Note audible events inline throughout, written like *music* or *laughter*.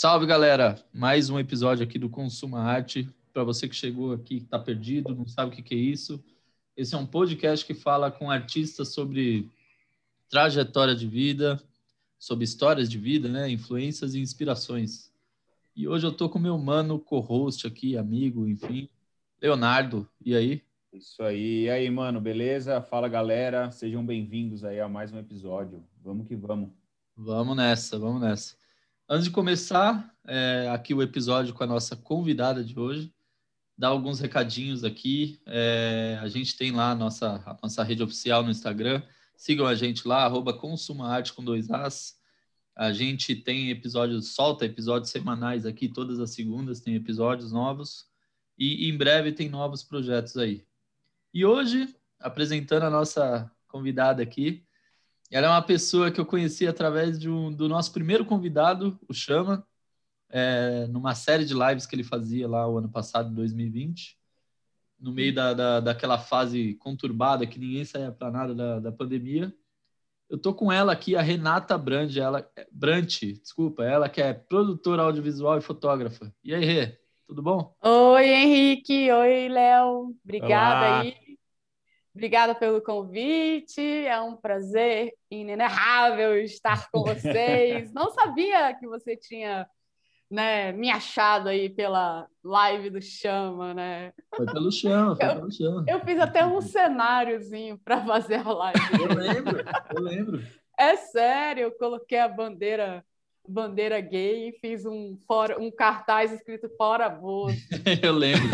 Salve, galera! Mais um episódio aqui do Consuma Arte. Para você que chegou aqui, está perdido, não sabe o que, que é isso. Esse é um podcast que fala com artistas sobre trajetória de vida, sobre histórias de vida, né? influências e inspirações. E hoje eu tô com meu mano co-host aqui, amigo, enfim, Leonardo. E aí? Isso aí. E aí, mano, beleza? Fala, galera. Sejam bem-vindos aí a mais um episódio. Vamos que vamos. Vamos nessa, vamos nessa. Antes de começar é, aqui o episódio com a nossa convidada de hoje, dar alguns recadinhos aqui. É, a gente tem lá a nossa, a nossa rede oficial no Instagram. Sigam a gente lá, arroba consumaarte com dois As. A gente tem episódios, solta episódios semanais aqui, todas as segundas tem episódios novos. E em breve tem novos projetos aí. E hoje, apresentando a nossa convidada aqui, ela é uma pessoa que eu conheci através de um, do nosso primeiro convidado, o Chama, é, numa série de lives que ele fazia lá o ano passado, 2020, no meio da, da, daquela fase conturbada que ninguém saía para nada da, da pandemia. Eu tô com ela aqui, a Renata Brand, ela Brant, desculpa, ela que é produtora audiovisual e fotógrafa. E aí, Rê, tudo bom? Oi, Henrique. Oi, Léo. Obrigada Olá. aí Obrigada pelo convite, é um prazer inenarrável estar com vocês. *laughs* Não sabia que você tinha né, me achado aí pela live do Chama, né? Foi pelo Chama, foi eu, pelo Chama. Eu fiz até um cenáriozinho para fazer a live. Eu lembro, eu lembro. É sério, eu coloquei a bandeira bandeira gay e fiz um, fora, um cartaz escrito fora aborto. *laughs* eu lembro.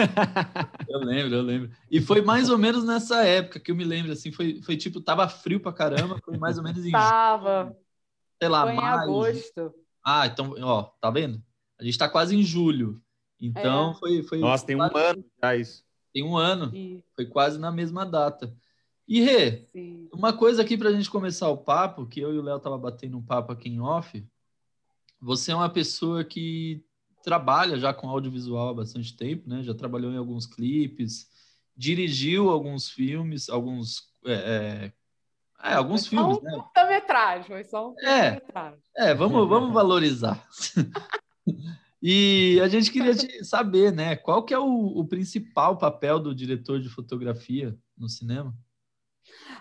eu lembro, eu lembro. E foi mais ou menos nessa época que eu me lembro, assim, foi, foi tipo, tava frio pra caramba, foi mais ou menos em Tava. Sei lá, foi em maio. agosto. Ah, então, ó, tá vendo? A gente tá quase em julho. Então, é. foi, foi. Nossa, tem um ano já isso. Tem um ano. Foi quase na mesma data. E Rê, Sim. uma coisa aqui para a gente começar o papo, que eu e o Léo tava batendo um papo aqui em off, você é uma pessoa que trabalha já com audiovisual há bastante tempo, né? Já trabalhou em alguns clipes, dirigiu alguns filmes, alguns é, é, é alguns foi filmes, só um né? Curta-metragem, foi só um é, é, vamos, vamos valorizar. *laughs* e a gente queria saber, né? Qual que é o, o principal papel do diretor de fotografia no cinema?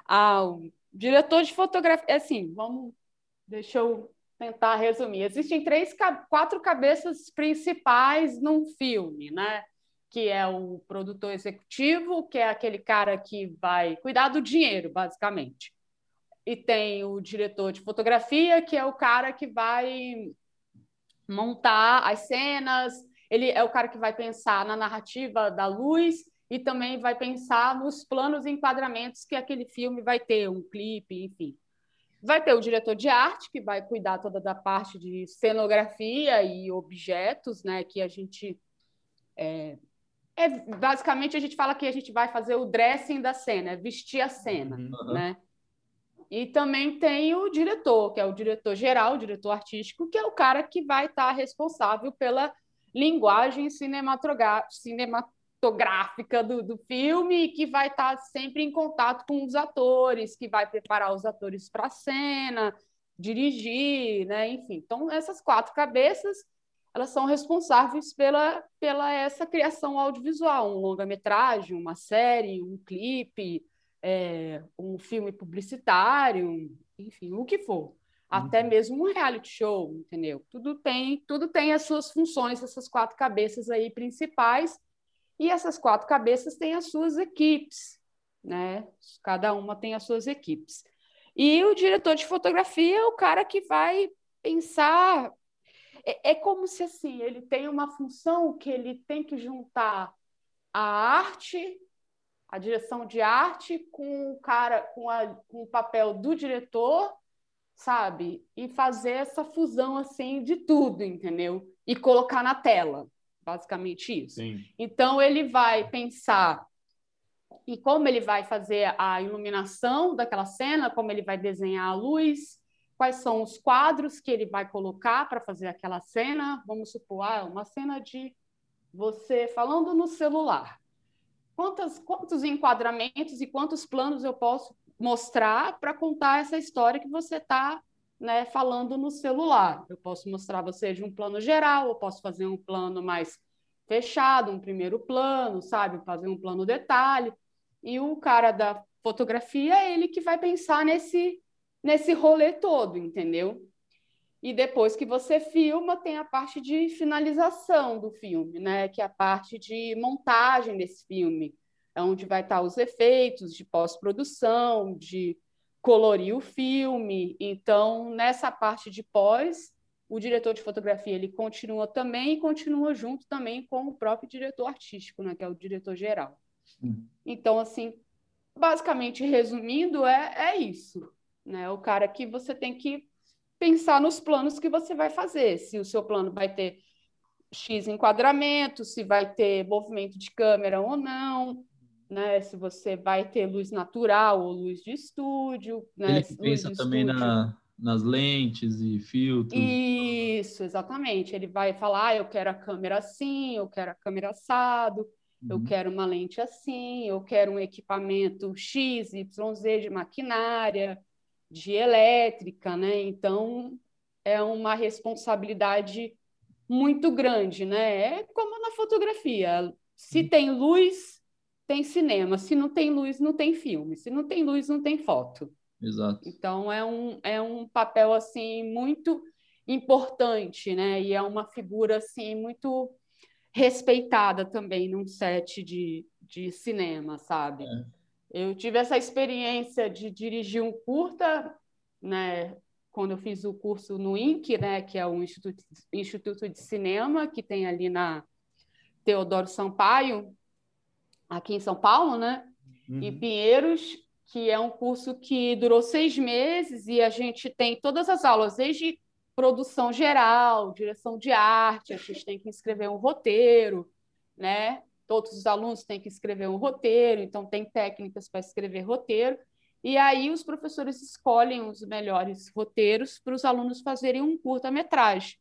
Ah, o diretor de fotografia, assim, vamos, deixa eu tentar resumir. Existem três, quatro cabeças principais num filme, né? Que é o produtor executivo, que é aquele cara que vai cuidar do dinheiro, basicamente. E tem o diretor de fotografia, que é o cara que vai montar as cenas, ele é o cara que vai pensar na narrativa da luz e também vai pensar nos planos e enquadramentos que aquele filme vai ter, um clipe, enfim. Vai ter o diretor de arte, que vai cuidar toda da parte de cenografia e objetos, né? Que a gente. É, é, basicamente, a gente fala que a gente vai fazer o dressing da cena, é vestir a cena, uhum. né? E também tem o diretor, que é o diretor geral, o diretor artístico, que é o cara que vai estar responsável pela linguagem cinematográfica, fotográfica do, do filme que vai estar sempre em contato com os atores, que vai preparar os atores para a cena, dirigir, né? Enfim, então essas quatro cabeças elas são responsáveis pela, pela essa criação audiovisual, um longa-metragem, uma série, um clipe, é, um filme publicitário, enfim, o que for. Até uhum. mesmo um reality show, entendeu? Tudo tem, tudo tem as suas funções, essas quatro cabeças aí principais, e essas quatro cabeças têm as suas equipes, né? Cada uma tem as suas equipes. E o diretor de fotografia é o cara que vai pensar. É, é como se assim ele tem uma função que ele tem que juntar a arte, a direção de arte, com o cara, com, a, com o papel do diretor, sabe? E fazer essa fusão assim de tudo, entendeu? E colocar na tela basicamente isso. Sim. Então ele vai pensar em como ele vai fazer a iluminação daquela cena, como ele vai desenhar a luz, quais são os quadros que ele vai colocar para fazer aquela cena. Vamos supor, ah, uma cena de você falando no celular. Quantos, quantos enquadramentos e quantos planos eu posso mostrar para contar essa história que você está né, falando no celular. Eu posso mostrar você de um plano geral, eu posso fazer um plano mais fechado, um primeiro plano, sabe? Fazer um plano detalhe. E o cara da fotografia é ele que vai pensar nesse, nesse rolê todo, entendeu? E depois que você filma, tem a parte de finalização do filme, né? Que é a parte de montagem desse filme, é onde vai estar os efeitos de pós-produção, de colorir o filme. Então, nessa parte de pós, o diretor de fotografia ele continua também e continua junto também com o próprio diretor artístico, né, que é o diretor geral. Sim. Então, assim, basicamente, resumindo, é, é isso. Né? O cara que você tem que pensar nos planos que você vai fazer. Se o seu plano vai ter X enquadramento, se vai ter movimento de câmera ou não, né? Se você vai ter luz natural ou luz de estúdio, né? Ele pensa também na, nas lentes e filtros. Isso, exatamente. Ele vai falar, ah, eu quero a câmera assim, eu quero a câmera assado, uhum. eu quero uma lente assim, eu quero um equipamento X, YZ de maquinária, de elétrica, né? Então é uma responsabilidade muito grande, né? É como na fotografia. Se uhum. tem luz, tem cinema. Se não tem luz, não tem filme. Se não tem luz, não tem foto. Exato. Então é um, é um papel assim muito importante, né? E é uma figura assim muito respeitada também num set de, de cinema, sabe? É. Eu tive essa experiência de dirigir um curta, né? Quando eu fiz o curso no INC, né? Que é o Instituto, Instituto de Cinema que tem ali na Teodoro Sampaio, aqui em São Paulo, né? Uhum. Em Pinheiros, que é um curso que durou seis meses e a gente tem todas as aulas, desde produção geral, direção de arte, a gente tem que escrever um roteiro, né? Todos os alunos têm que escrever um roteiro, então tem técnicas para escrever roteiro. E aí os professores escolhem os melhores roteiros para os alunos fazerem um curta-metragem.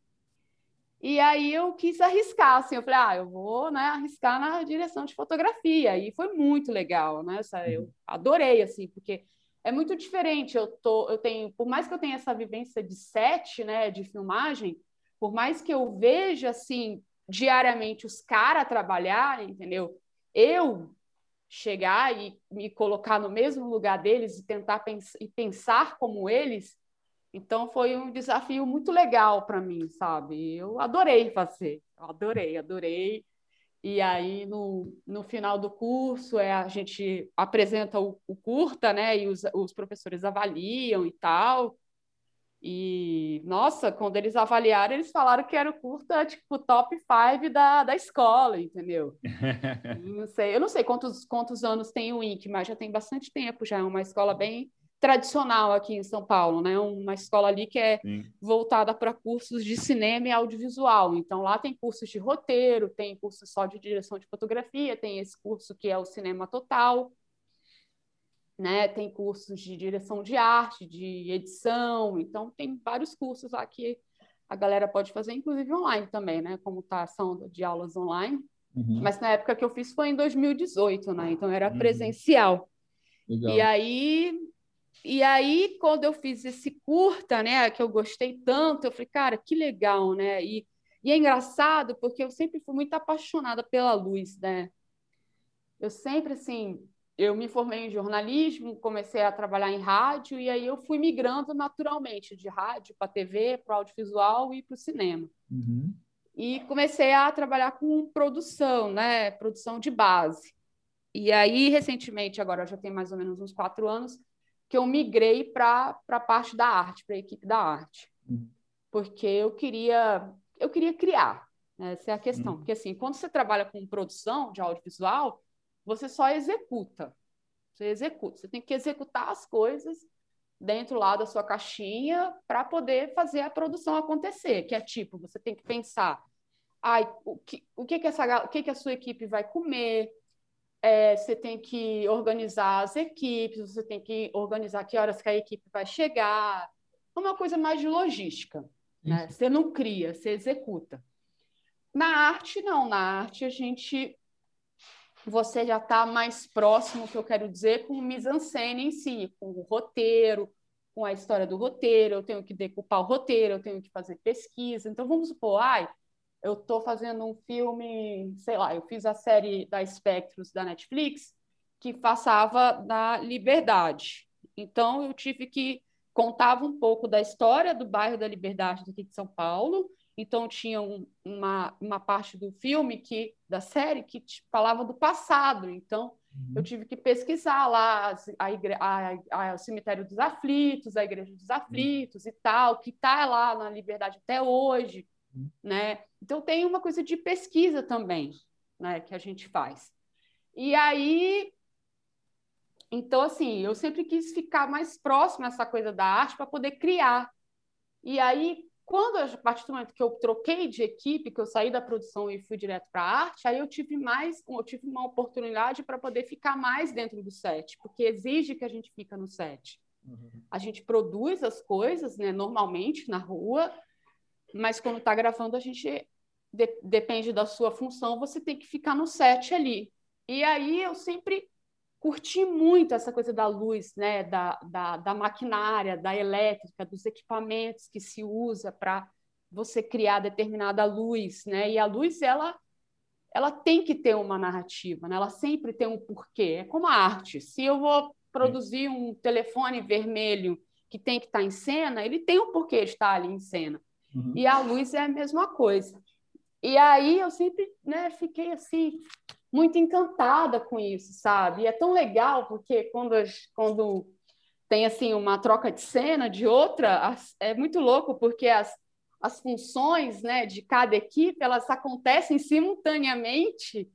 E aí eu quis arriscar, assim, eu falei, ah, eu vou né, arriscar na direção de fotografia. E foi muito legal, né? Eu uhum. adorei, assim, porque é muito diferente. Eu, tô, eu tenho, por mais que eu tenha essa vivência de set, né, de filmagem, por mais que eu veja, assim, diariamente os caras trabalhar, entendeu? Eu chegar e me colocar no mesmo lugar deles e tentar pens e pensar como eles, então foi um desafio muito legal para mim, sabe? Eu adorei fazer, eu adorei, adorei. E aí no, no final do curso é a gente apresenta o, o curta, né? E os, os professores avaliam e tal. E, nossa, quando eles avaliaram, eles falaram que era o curta, tipo, top 5 da, da escola, entendeu? *laughs* não sei, eu não sei quantos, quantos anos tem o INC, mas já tem bastante tempo, já é uma escola bem tradicional aqui em São Paulo, né? Uma escola ali que é Sim. voltada para cursos de cinema e audiovisual. Então lá tem cursos de roteiro, tem curso só de direção de fotografia, tem esse curso que é o cinema total, né? Tem cursos de direção de arte, de edição. Então tem vários cursos lá que a galera pode fazer, inclusive online também, né? Como está a ação de aulas online. Uhum. Mas na época que eu fiz foi em 2018, né? Então era uhum. presencial. Legal. E aí e aí, quando eu fiz esse curta, né, que eu gostei tanto, eu falei, cara, que legal, né? E, e é engraçado porque eu sempre fui muito apaixonada pela luz, né? Eu sempre, assim, eu me formei em jornalismo, comecei a trabalhar em rádio, e aí eu fui migrando naturalmente de rádio para TV, para audiovisual e para o cinema. Uhum. E comecei a trabalhar com produção, né? Produção de base. E aí, recentemente, agora já tem mais ou menos uns quatro anos, que eu migrei para a parte da arte, para a equipe da arte. Uhum. Porque eu queria, eu queria criar. Né? Essa é a questão. Uhum. Porque, assim, quando você trabalha com produção de audiovisual, você só executa. Você executa. Você tem que executar as coisas dentro lá da sua caixinha para poder fazer a produção acontecer. Que é tipo, você tem que pensar ai, o que, o que, que, essa, o que, que a sua equipe vai comer, é, você tem que organizar as equipes, você tem que organizar que horas que a equipe vai chegar. É uma coisa mais de logística. Né? Você não cria, você executa. Na arte, não. Na arte, a gente. Você já está mais próximo, que eu quero dizer, com o mise-en-scène em si, com o roteiro, com a história do roteiro, eu tenho que decupar o roteiro, eu tenho que fazer pesquisa. Então, vamos supor, ai, eu estou fazendo um filme, sei lá, eu fiz a série da Spectros da Netflix, que passava da Liberdade. Então, eu tive que contava um pouco da história do bairro da Liberdade daqui de São Paulo. Então, tinha um, uma, uma parte do filme, que da série, que falava do passado. Então, eu uhum. tive que pesquisar lá a, igre... a, a, o cemitério dos aflitos, a igreja dos aflitos uhum. e tal, que está lá na Liberdade até hoje. Né? Então tem uma coisa de pesquisa também, né, que a gente faz. E aí, então assim, eu sempre quis ficar mais próximo essa coisa da arte para poder criar. E aí, quando, a partir do momento que eu troquei de equipe, que eu saí da produção e fui direto para a arte, aí eu tive mais, eu tive uma oportunidade para poder ficar mais dentro do set, porque exige que a gente fica no set. Uhum. A gente produz as coisas, né, normalmente na rua, mas quando está gravando a gente de, depende da sua função, você tem que ficar no set ali. E aí eu sempre curti muito essa coisa da luz, né, da, da, da maquinária, da elétrica, dos equipamentos que se usa para você criar determinada luz, né? E a luz ela ela tem que ter uma narrativa, né? Ela sempre tem um porquê. É como a arte. Se eu vou produzir um telefone vermelho que tem que estar em cena, ele tem um porquê de estar ali em cena. Uhum. E a luz é a mesma coisa. E aí eu sempre né, fiquei assim, muito encantada com isso, sabe? E é tão legal porque quando, quando tem assim uma troca de cena de outra, é muito louco porque as, as funções né, de cada equipe elas acontecem simultaneamente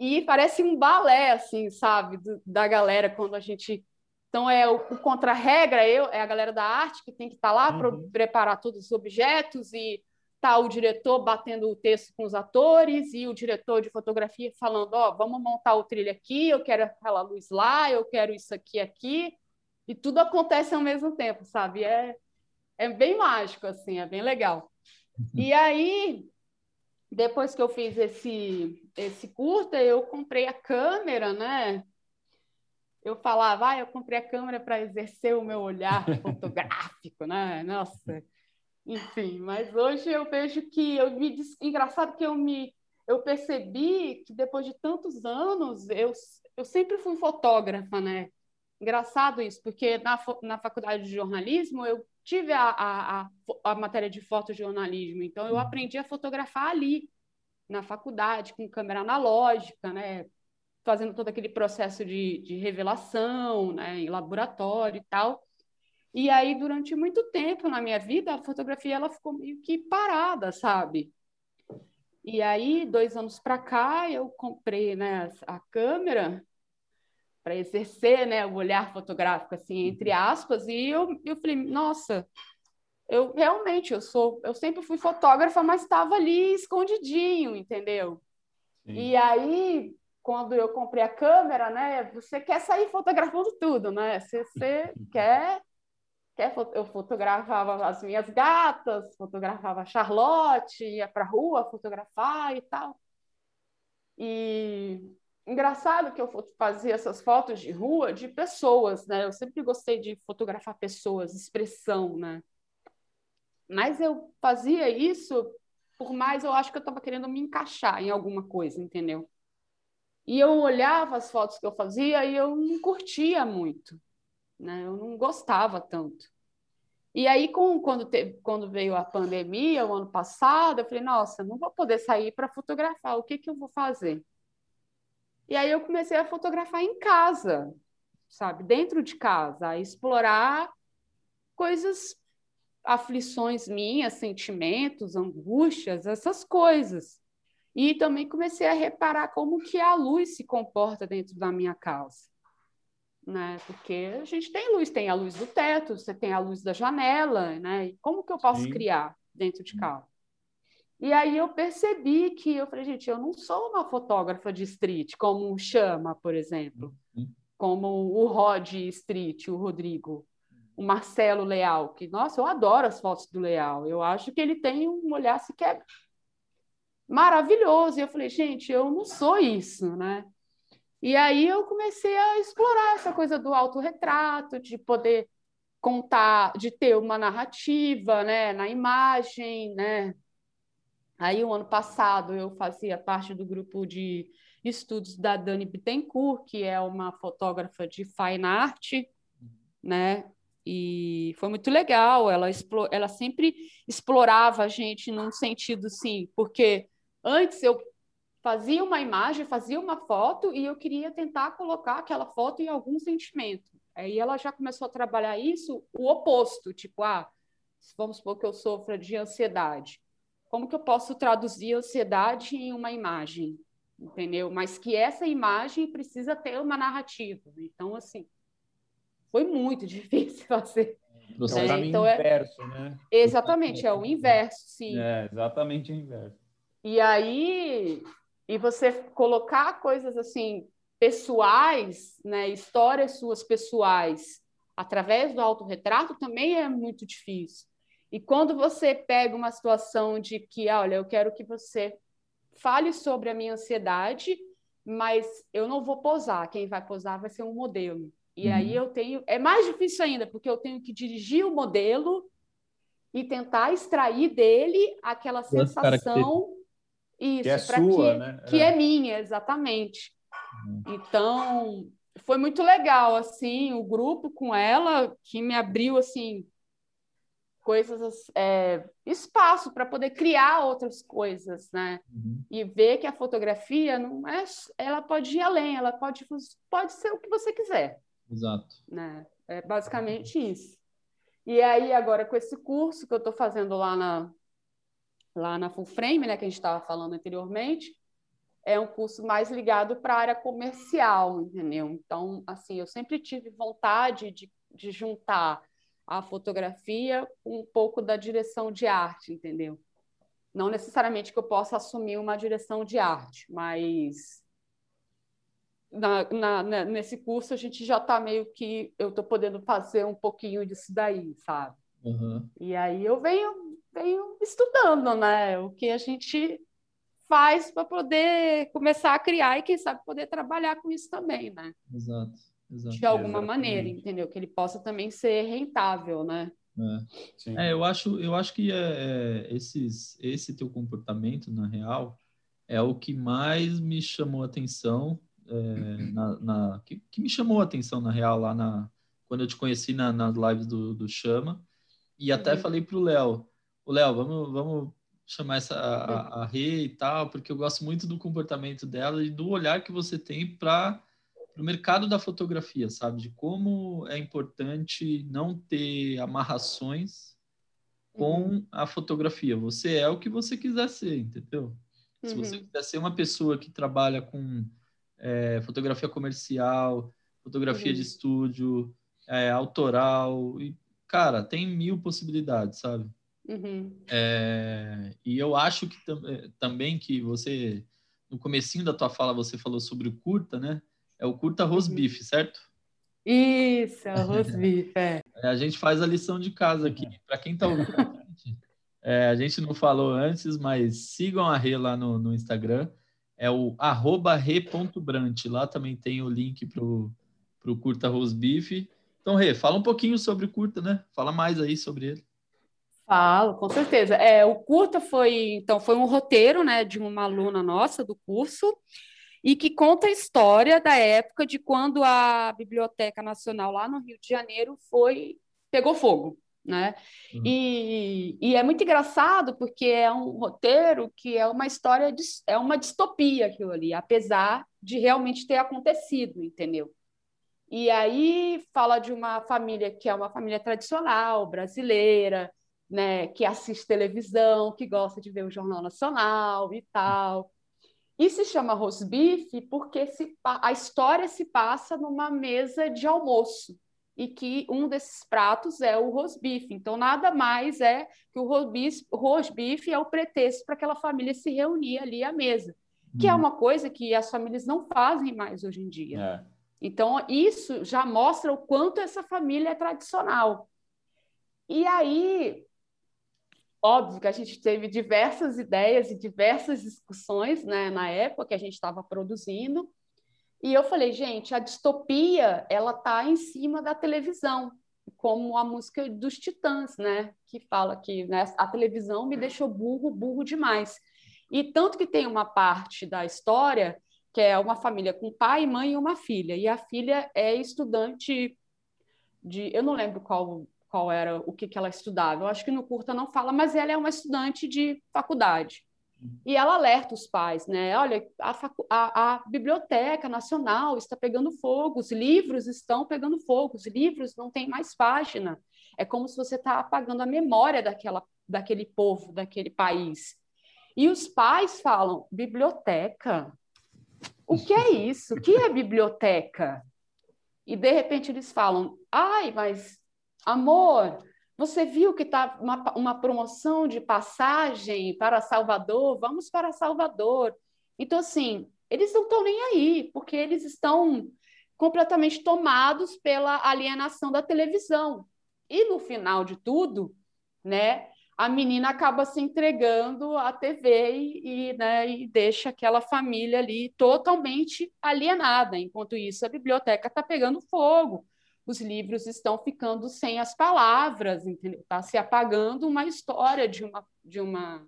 e parece um balé, assim, sabe, da galera quando a gente. Então, é o, o contra-regra, é a galera da arte que tem que estar tá lá uhum. para preparar todos os objetos e tá o diretor batendo o texto com os atores e o diretor de fotografia falando, ó, oh, vamos montar o trilho aqui, eu quero aquela luz lá, eu quero isso aqui aqui, e tudo acontece ao mesmo tempo, sabe? É, é bem mágico, assim, é bem legal. E aí, depois que eu fiz esse, esse curta, eu comprei a câmera, né? Eu falava, ah, eu comprei a câmera para exercer o meu olhar *laughs* fotográfico, né? Nossa, enfim, mas hoje eu vejo que eu me engraçado que eu me eu percebi que depois de tantos anos eu, eu sempre fui fotógrafa, né? Engraçado isso, porque na, na faculdade de jornalismo eu tive a, a, a, a matéria de fotojornalismo, então eu aprendi a fotografar ali, na faculdade, com câmera analógica, né? Fazendo todo aquele processo de, de revelação, né? Em laboratório e tal. E aí, durante muito tempo na minha vida, a fotografia ela ficou meio que parada, sabe? E aí, dois anos para cá, eu comprei né, a câmera para exercer né, o olhar fotográfico, assim, entre aspas, e eu, eu falei, nossa, eu realmente, eu sou, eu sempre fui fotógrafa, mas estava ali escondidinho, entendeu? Sim. E aí, quando eu comprei a câmera, né, você quer sair fotografando tudo, né? Você, você *laughs* quer eu fotografava as minhas gatas, fotografava a Charlotte, ia para a rua fotografar e tal. E engraçado que eu fazia essas fotos de rua de pessoas, né? Eu sempre gostei de fotografar pessoas, expressão, né? Mas eu fazia isso por mais eu acho que eu estava querendo me encaixar em alguma coisa, entendeu? E eu olhava as fotos que eu fazia e eu não curtia muito né? Eu não gostava tanto. E aí, com, quando, teve, quando veio a pandemia, o ano passado, eu falei, nossa, não vou poder sair para fotografar, o que, que eu vou fazer? E aí eu comecei a fotografar em casa, sabe, dentro de casa, a explorar coisas, aflições minhas, sentimentos, angústias, essas coisas. E também comecei a reparar como que a luz se comporta dentro da minha casa né? Porque a gente tem luz, tem a luz do teto, você tem a luz da janela, né? E como que eu posso Sim. criar dentro de casa? E aí eu percebi que eu falei, gente, eu não sou uma fotógrafa de street, como o Chama, por exemplo, uhum. como o Rod Street, o Rodrigo, o Marcelo Leal, que, nossa, eu adoro as fotos do Leal, eu acho que ele tem um olhar se quer maravilhoso. E eu falei, gente, eu não sou isso, né? E aí eu comecei a explorar essa coisa do autorretrato, de poder contar, de ter uma narrativa, né, na imagem, né? Aí, o ano passado, eu fazia parte do grupo de estudos da Dani Bittencourt, que é uma fotógrafa de fine art, né? E foi muito legal. Ela, ela sempre explorava a gente num sentido assim, porque antes eu fazia uma imagem, fazia uma foto e eu queria tentar colocar aquela foto em algum sentimento. Aí ela já começou a trabalhar isso, o oposto, tipo, ah, vamos supor que eu sofra de ansiedade. Como que eu posso traduzir ansiedade em uma imagem? Entendeu? Mas que essa imagem precisa ter uma narrativa. Então, assim, foi muito *laughs* difícil fazer. Você é, então é inverso, né? Exatamente, é o inverso, sim. É, exatamente o inverso. E aí, e você colocar coisas assim pessoais, né, histórias suas pessoais através do autorretrato também é muito difícil. E quando você pega uma situação de que, olha, eu quero que você fale sobre a minha ansiedade, mas eu não vou posar, quem vai posar vai ser um modelo. E uhum. aí eu tenho, é mais difícil ainda, porque eu tenho que dirigir o modelo e tentar extrair dele aquela sensação isso, que é sua, que, né? Que é. é minha, exatamente. Uhum. Então, foi muito legal, assim, o grupo com ela, que me abriu, assim, coisas, é, espaço para poder criar outras coisas, né? Uhum. E ver que a fotografia não é, ela pode ir além, ela pode, pode ser o que você quiser. Exato. Né? É basicamente isso. E aí, agora, com esse curso que eu estou fazendo lá na, lá na Full Frame, né, que a gente estava falando anteriormente, é um curso mais ligado para a área comercial, entendeu? Então, assim, eu sempre tive vontade de, de juntar a fotografia com um pouco da direção de arte, entendeu? Não necessariamente que eu possa assumir uma direção de arte, mas na, na, nesse curso a gente já está meio que eu estou podendo fazer um pouquinho disso daí, sabe? Uhum. E aí eu venho, venho estudando, né? O que a gente faz para poder começar a criar e quem sabe poder trabalhar com isso também, né? Exato, exato. De alguma Exatamente. maneira, entendeu? Que ele possa também ser rentável, né? É, é eu acho, eu acho que é, é, esses, esse teu comportamento na real é o que mais me chamou a atenção é, na, na que, que, me chamou a atenção na real lá na quando eu te conheci na, nas lives do, do Chama e até uhum. falei pro Léo, o Léo, vamos, vamos chamar essa a, a Rê e tal, porque eu gosto muito do comportamento dela e do olhar que você tem para o mercado da fotografia, sabe? De como é importante não ter amarrações com uhum. a fotografia. Você é o que você quiser ser, entendeu? Uhum. Se você uhum. quiser ser uma pessoa que trabalha com é, fotografia comercial, fotografia uhum. de estúdio, é, autoral. E, cara, tem mil possibilidades, sabe? Uhum. É, e eu acho que é, também que você, no comecinho da tua fala, você falou sobre o curta, né? É o curta rosbife, uhum. certo? Isso, *laughs* é o rosbife, é. é. A gente faz a lição de casa aqui. Para quem está ouvindo a gente, é, a gente não falou antes, mas sigam a Rê lá no, no Instagram é o arroba re.brant. Lá também tem o link para o Curta Rosbife. Então, Rê, fala um pouquinho sobre o Curta, né? Fala mais aí sobre ele. Falo, com certeza. É, o Curta foi, então, foi um roteiro, né, de uma aluna nossa do curso, e que conta a história da época de quando a Biblioteca Nacional lá no Rio de Janeiro foi pegou fogo né? Uhum. E, e, é muito engraçado porque é um roteiro que é uma história, de, é uma distopia aquilo ali, apesar de realmente ter acontecido, entendeu? E aí fala de uma família que é uma família tradicional, brasileira, né, que assiste televisão, que gosta de ver o Jornal Nacional e tal. E se chama Rosbife porque se, a história se passa numa mesa de almoço e que um desses pratos é o rosbife. Então, nada mais é que o rosbife, é o pretexto para aquela família se reunir ali à mesa, que é uhum. uma coisa que as famílias não fazem mais hoje em dia. É. Então, isso já mostra o quanto essa família é tradicional. E aí, óbvio que a gente teve diversas ideias e diversas discussões né, na época que a gente estava produzindo, e eu falei, gente, a distopia ela está em cima da televisão, como a música dos Titãs, né? Que fala que né, a televisão me deixou burro, burro demais. E tanto que tem uma parte da história que é uma família com pai, mãe e uma filha. E a filha é estudante de, eu não lembro qual qual era o que, que ela estudava. Eu acho que no curta não fala, mas ela é uma estudante de faculdade. E ela alerta os pais, né? Olha, a, a, a, Biblioteca Nacional está pegando fogo, os livros estão pegando fogo, os livros não têm mais página. É como se você está apagando a memória daquela, daquele povo, daquele país. E os pais falam: biblioteca? O que é isso? O que é biblioteca? E de repente eles falam: ai, mas amor, você viu que está uma, uma promoção de passagem para Salvador? Vamos para Salvador. Então, assim, eles não estão nem aí, porque eles estão completamente tomados pela alienação da televisão. E no final de tudo, né, a menina acaba se entregando à TV e, e, né, e deixa aquela família ali totalmente alienada. Enquanto isso, a biblioteca está pegando fogo os livros estão ficando sem as palavras, Está se apagando uma história de uma de uma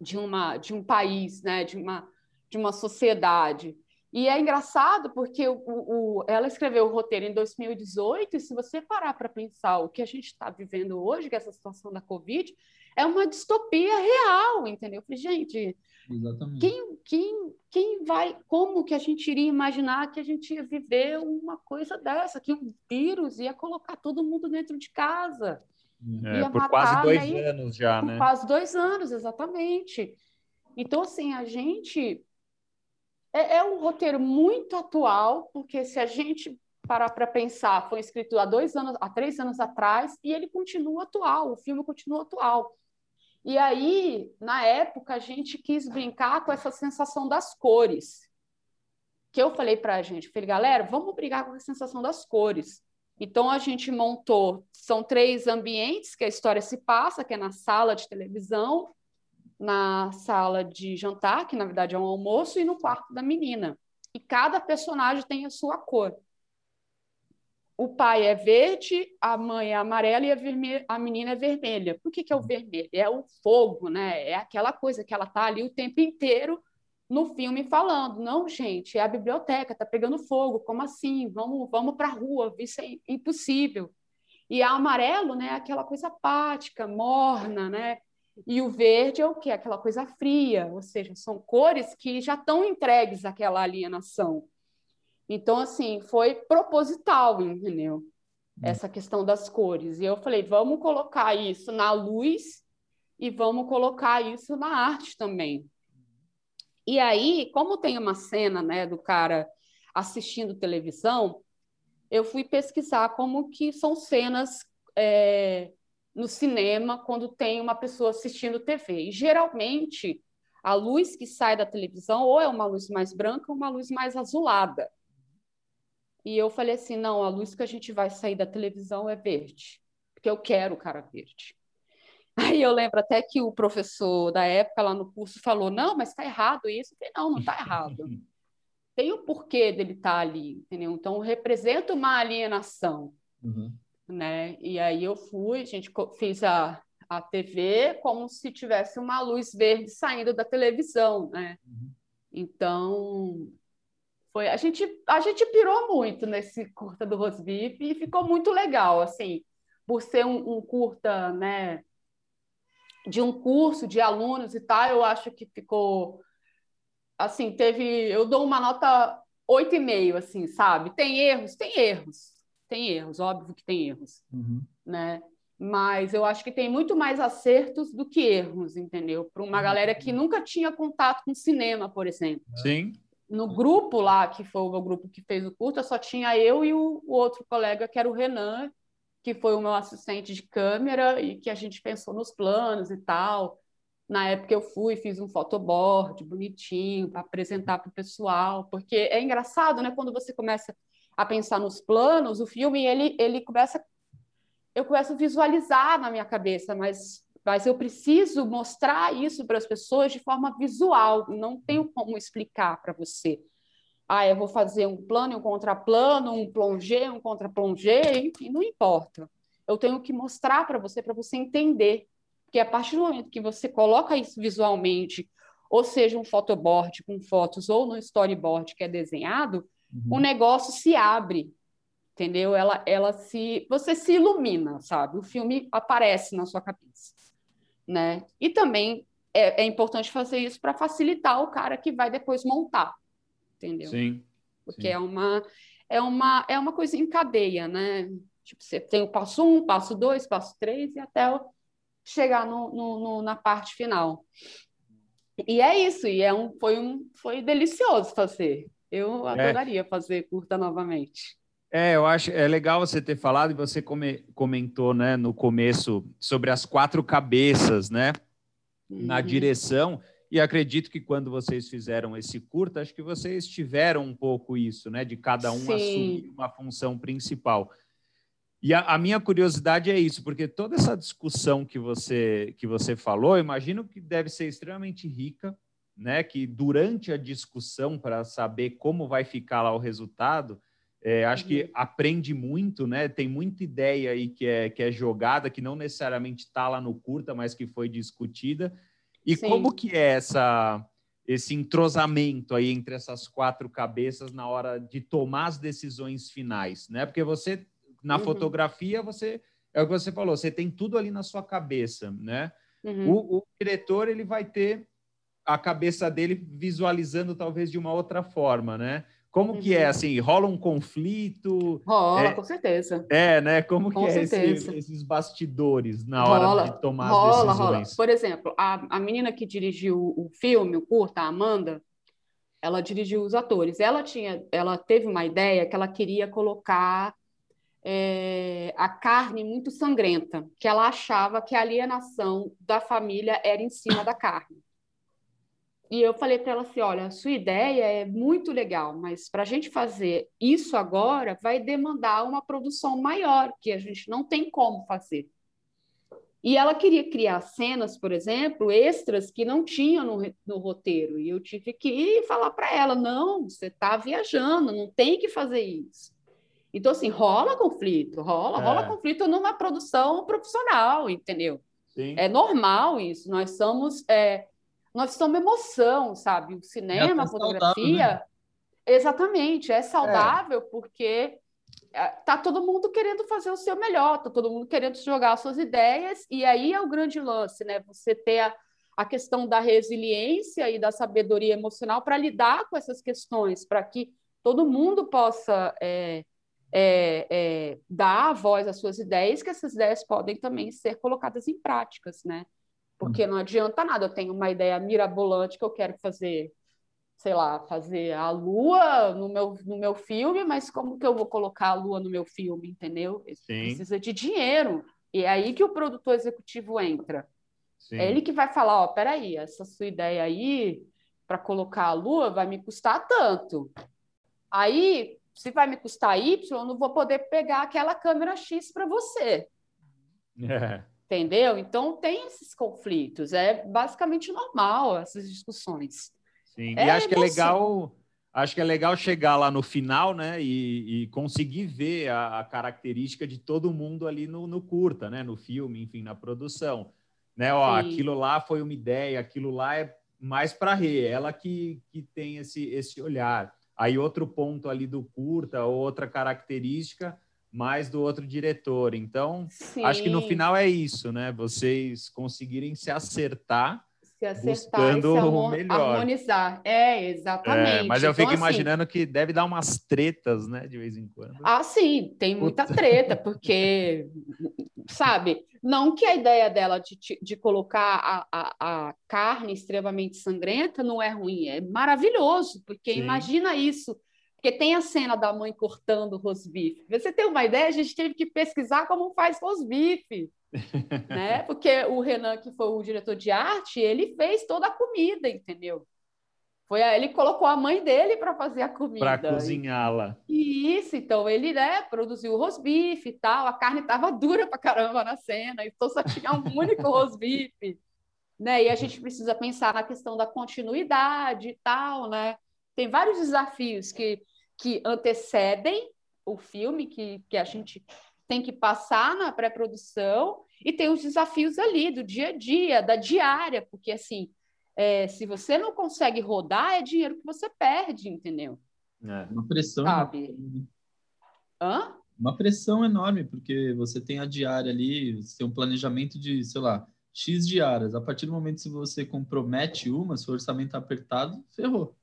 de uma de um país, né? De uma de uma sociedade. E é engraçado porque o, o, ela escreveu o roteiro em 2018, e se você parar para pensar o que a gente está vivendo hoje, que é essa situação da Covid, é uma distopia real, entendeu? Gente, Exatamente. Quem, quem, quem vai, como que a gente iria imaginar que a gente ia viver uma coisa dessa, que um vírus ia colocar todo mundo dentro de casa? É, por matar, quase dois né? anos já, por né? Quase dois anos, exatamente. Então, assim, a gente. É, é um roteiro muito atual, porque se a gente parar para pensar, foi escrito há dois anos, há três anos atrás, e ele continua atual, o filme continua atual. E aí, na época, a gente quis brincar com essa sensação das cores. Que eu falei para a gente, falei, galera, vamos brincar com a sensação das cores. Então, a gente montou, são três ambientes que a história se passa, que é na sala de televisão, na sala de jantar, que na verdade é um almoço, e no quarto da menina. E cada personagem tem a sua cor o pai é verde, a mãe é amarela e a, vermelha, a menina é vermelha. Por que, que é o vermelho? É o fogo, né? É aquela coisa que ela está ali o tempo inteiro no filme falando. Não, gente, é a biblioteca, está pegando fogo. Como assim? Vamos, vamos para a rua, isso é impossível. E a amarelo, né? Aquela coisa apática, morna, né? E o verde é o quê? Aquela coisa fria, ou seja, são cores que já estão entregues àquela alienação. Então, assim, foi proposital, entendeu? Hum. Essa questão das cores. E eu falei, vamos colocar isso na luz e vamos colocar isso na arte também. E aí, como tem uma cena, né, do cara assistindo televisão, eu fui pesquisar como que são cenas é, no cinema quando tem uma pessoa assistindo TV. E geralmente a luz que sai da televisão ou é uma luz mais branca ou uma luz mais azulada. E eu falei assim: não, a luz que a gente vai sair da televisão é verde, porque eu quero o cara verde. *laughs* Aí eu lembro até que o professor da época lá no curso falou: não, mas está errado isso. Eu falei: não, não está errado. *laughs* Tem o porquê dele estar tá ali, entendeu? Então representa uma alienação. Uhum. Né? E aí eu fui, a gente fez a, a TV como se tivesse uma luz verde saindo da televisão, né? Uhum. Então, foi, a gente a gente pirou muito nesse curta do Rosbif e ficou muito legal, assim, por ser um, um, curta, né, de um curso de alunos e tal, eu acho que ficou assim, teve, eu dou uma nota oito e meio, assim, sabe? Tem erros, tem erros, tem erros, óbvio que tem erros, uhum. né? Mas eu acho que tem muito mais acertos do que erros, entendeu? Para uma uhum. galera que nunca tinha contato com cinema, por exemplo. Sim no grupo lá, que foi o grupo que fez o curta, só tinha eu e o, o, outro colega, que era o Renan, que foi o meu assistente de câmera e que a gente pensou nos planos e tal. Na época eu fui, fiz um photoboard bonitinho para apresentar para o pessoal, porque é engraçado, né? Quando você começa a pensar nos planos, o filme ele ele começa eu começo a visualizar na minha cabeça, mas mas eu preciso mostrar isso para as pessoas de forma visual, não tenho como explicar para você. Ah, eu vou fazer um plano, um contraplano, um plongé, um contraplongé, enfim, não importa. Eu tenho que mostrar para você, para você entender. Porque a partir do momento que você coloca isso visualmente, ou seja, um photoboard com fotos, ou no storyboard que é desenhado, uhum. o negócio se abre, entendeu? Ela, ela se, você se ilumina, sabe? O filme aparece na sua cabeça, né? E também é, é importante fazer isso para facilitar o cara que vai depois montar, entendeu? Sim. Porque sim. é uma é uma é uma coisa em cadeia, né? Tipo, você tem o passo um, passo dois, passo três e até chegar no, no, no na parte final. E é isso, e é um, foi, um, foi delicioso fazer. Eu é. adoraria é. fazer curta novamente. É, eu acho é legal você ter falado e você come, comentou, né, no começo sobre as quatro cabeças, né, uhum. na direção. E acredito que quando vocês fizeram esse curta, acho que vocês tiveram um pouco isso, né, de cada um Sim. assumir uma função principal. E a, a, minha curiosidade é isso, porque toda essa discussão que você que você falou, imagino que deve ser extremamente rica, né? Que durante a discussão para saber como vai ficar lá o resultado, é, acho uhum. que aprende muito, né? Tem muita ideia aí que é que é jogada, que não necessariamente está lá no curta, mas que foi discutida. E Sim. como que é essa esse entrosamento aí entre essas quatro cabeças na hora de tomar as decisões finais, né? Porque você na uhum. fotografia, você é o que você falou, você tem tudo ali na sua cabeça, né? Uhum. O, o, diretor ele vai ter a cabeça dele visualizando talvez de uma outra forma, né? Como uhum. que é uhum. assim? Rola um conflito? Rola, é, com certeza. É, né? Como com que é esse, esses bastidores na hora rola, de tomar rola, as decisões? Rola. Por exemplo, a, a menina que dirigiu o filme, o curta, a Amanda, ela dirigiu os atores. Ela tinha, ela teve uma ideia que ela queria colocar é, a carne muito sangrenta, que ela achava que a alienação da família era em cima da carne. E eu falei para ela assim: olha, a sua ideia é muito legal, mas para a gente fazer isso agora vai demandar uma produção maior, que a gente não tem como fazer. E ela queria criar cenas, por exemplo, extras que não tinham no, no roteiro. E eu tive que falar para ela: não, você está viajando, não tem que fazer isso. Então, assim, rola conflito, rola, é. rola conflito numa produção profissional, entendeu? Sim. É normal isso. Nós somos, é, nós somos emoção, sabe? O cinema, é a fotografia, saudável, né? exatamente, é saudável é. porque tá todo mundo querendo fazer o seu melhor, tá todo mundo querendo jogar as suas ideias, e aí é o grande lance, né? Você ter a, a questão da resiliência e da sabedoria emocional para lidar com essas questões, para que todo mundo possa é, é, é, dar a voz às suas ideias, que essas ideias podem também ser colocadas em práticas, né? Porque não adianta nada, eu tenho uma ideia mirabolante que eu quero fazer, sei lá, fazer a lua no meu, no meu filme, mas como que eu vou colocar a lua no meu filme, entendeu? Sim. Precisa de dinheiro. E é aí que o produtor executivo entra. Sim. É ele que vai falar, ó, peraí, essa sua ideia aí, para colocar a lua, vai me custar tanto. Aí, se vai me custar Y, eu não vou poder pegar aquela câmera X para você. É. Entendeu? Então tem esses conflitos. É basicamente normal essas discussões. Sim, é e acho emoção. que é legal. Acho que é legal chegar lá no final, né, e, e conseguir ver a, a, característica de todo mundo ali no, no, curta, né, no filme, enfim, na produção, né, ó, Sim. aquilo lá foi uma ideia, aquilo lá é mais para Rê, ela que, que tem esse, esse olhar. Aí outro ponto ali do curta, outra característica, mais do outro diretor. Então, Sim. acho que no final é isso, né? Vocês conseguirem se acertar se acertar buscando e se o melhor. harmonizar. É, exatamente. É, mas eu fico então, assim, imaginando que deve dar umas tretas, né, de vez em quando. Ah, sim, tem muita treta, porque, sabe, não que a ideia dela de, de colocar a, a, a carne extremamente sangrenta não é ruim, é maravilhoso, porque sim. imagina isso porque tem a cena da mãe cortando o rosbife. Você tem uma ideia? A gente teve que pesquisar como faz rosbife. *laughs* né? Porque o Renan, que foi o diretor de arte, ele fez toda a comida, entendeu? Foi a, ele colocou a mãe dele para fazer a comida. Para cozinhá-la. Isso, então ele né, produziu o rosbife e tal. A carne estava dura para caramba na cena, então só tinha um *laughs* único rosbife. Né? E a gente precisa pensar na questão da continuidade e tal, né? tem vários desafios que, que antecedem o filme, que, que a gente tem que passar na pré-produção, e tem os desafios ali do dia a dia, da diária, porque assim, é, se você não consegue rodar, é dinheiro que você perde, entendeu? É, uma pressão. Sabe? Hã? Uma pressão enorme, porque você tem a diária ali, você tem um planejamento de, sei lá, X diárias. A partir do momento que você compromete uma, se o orçamento tá apertado, ferrou.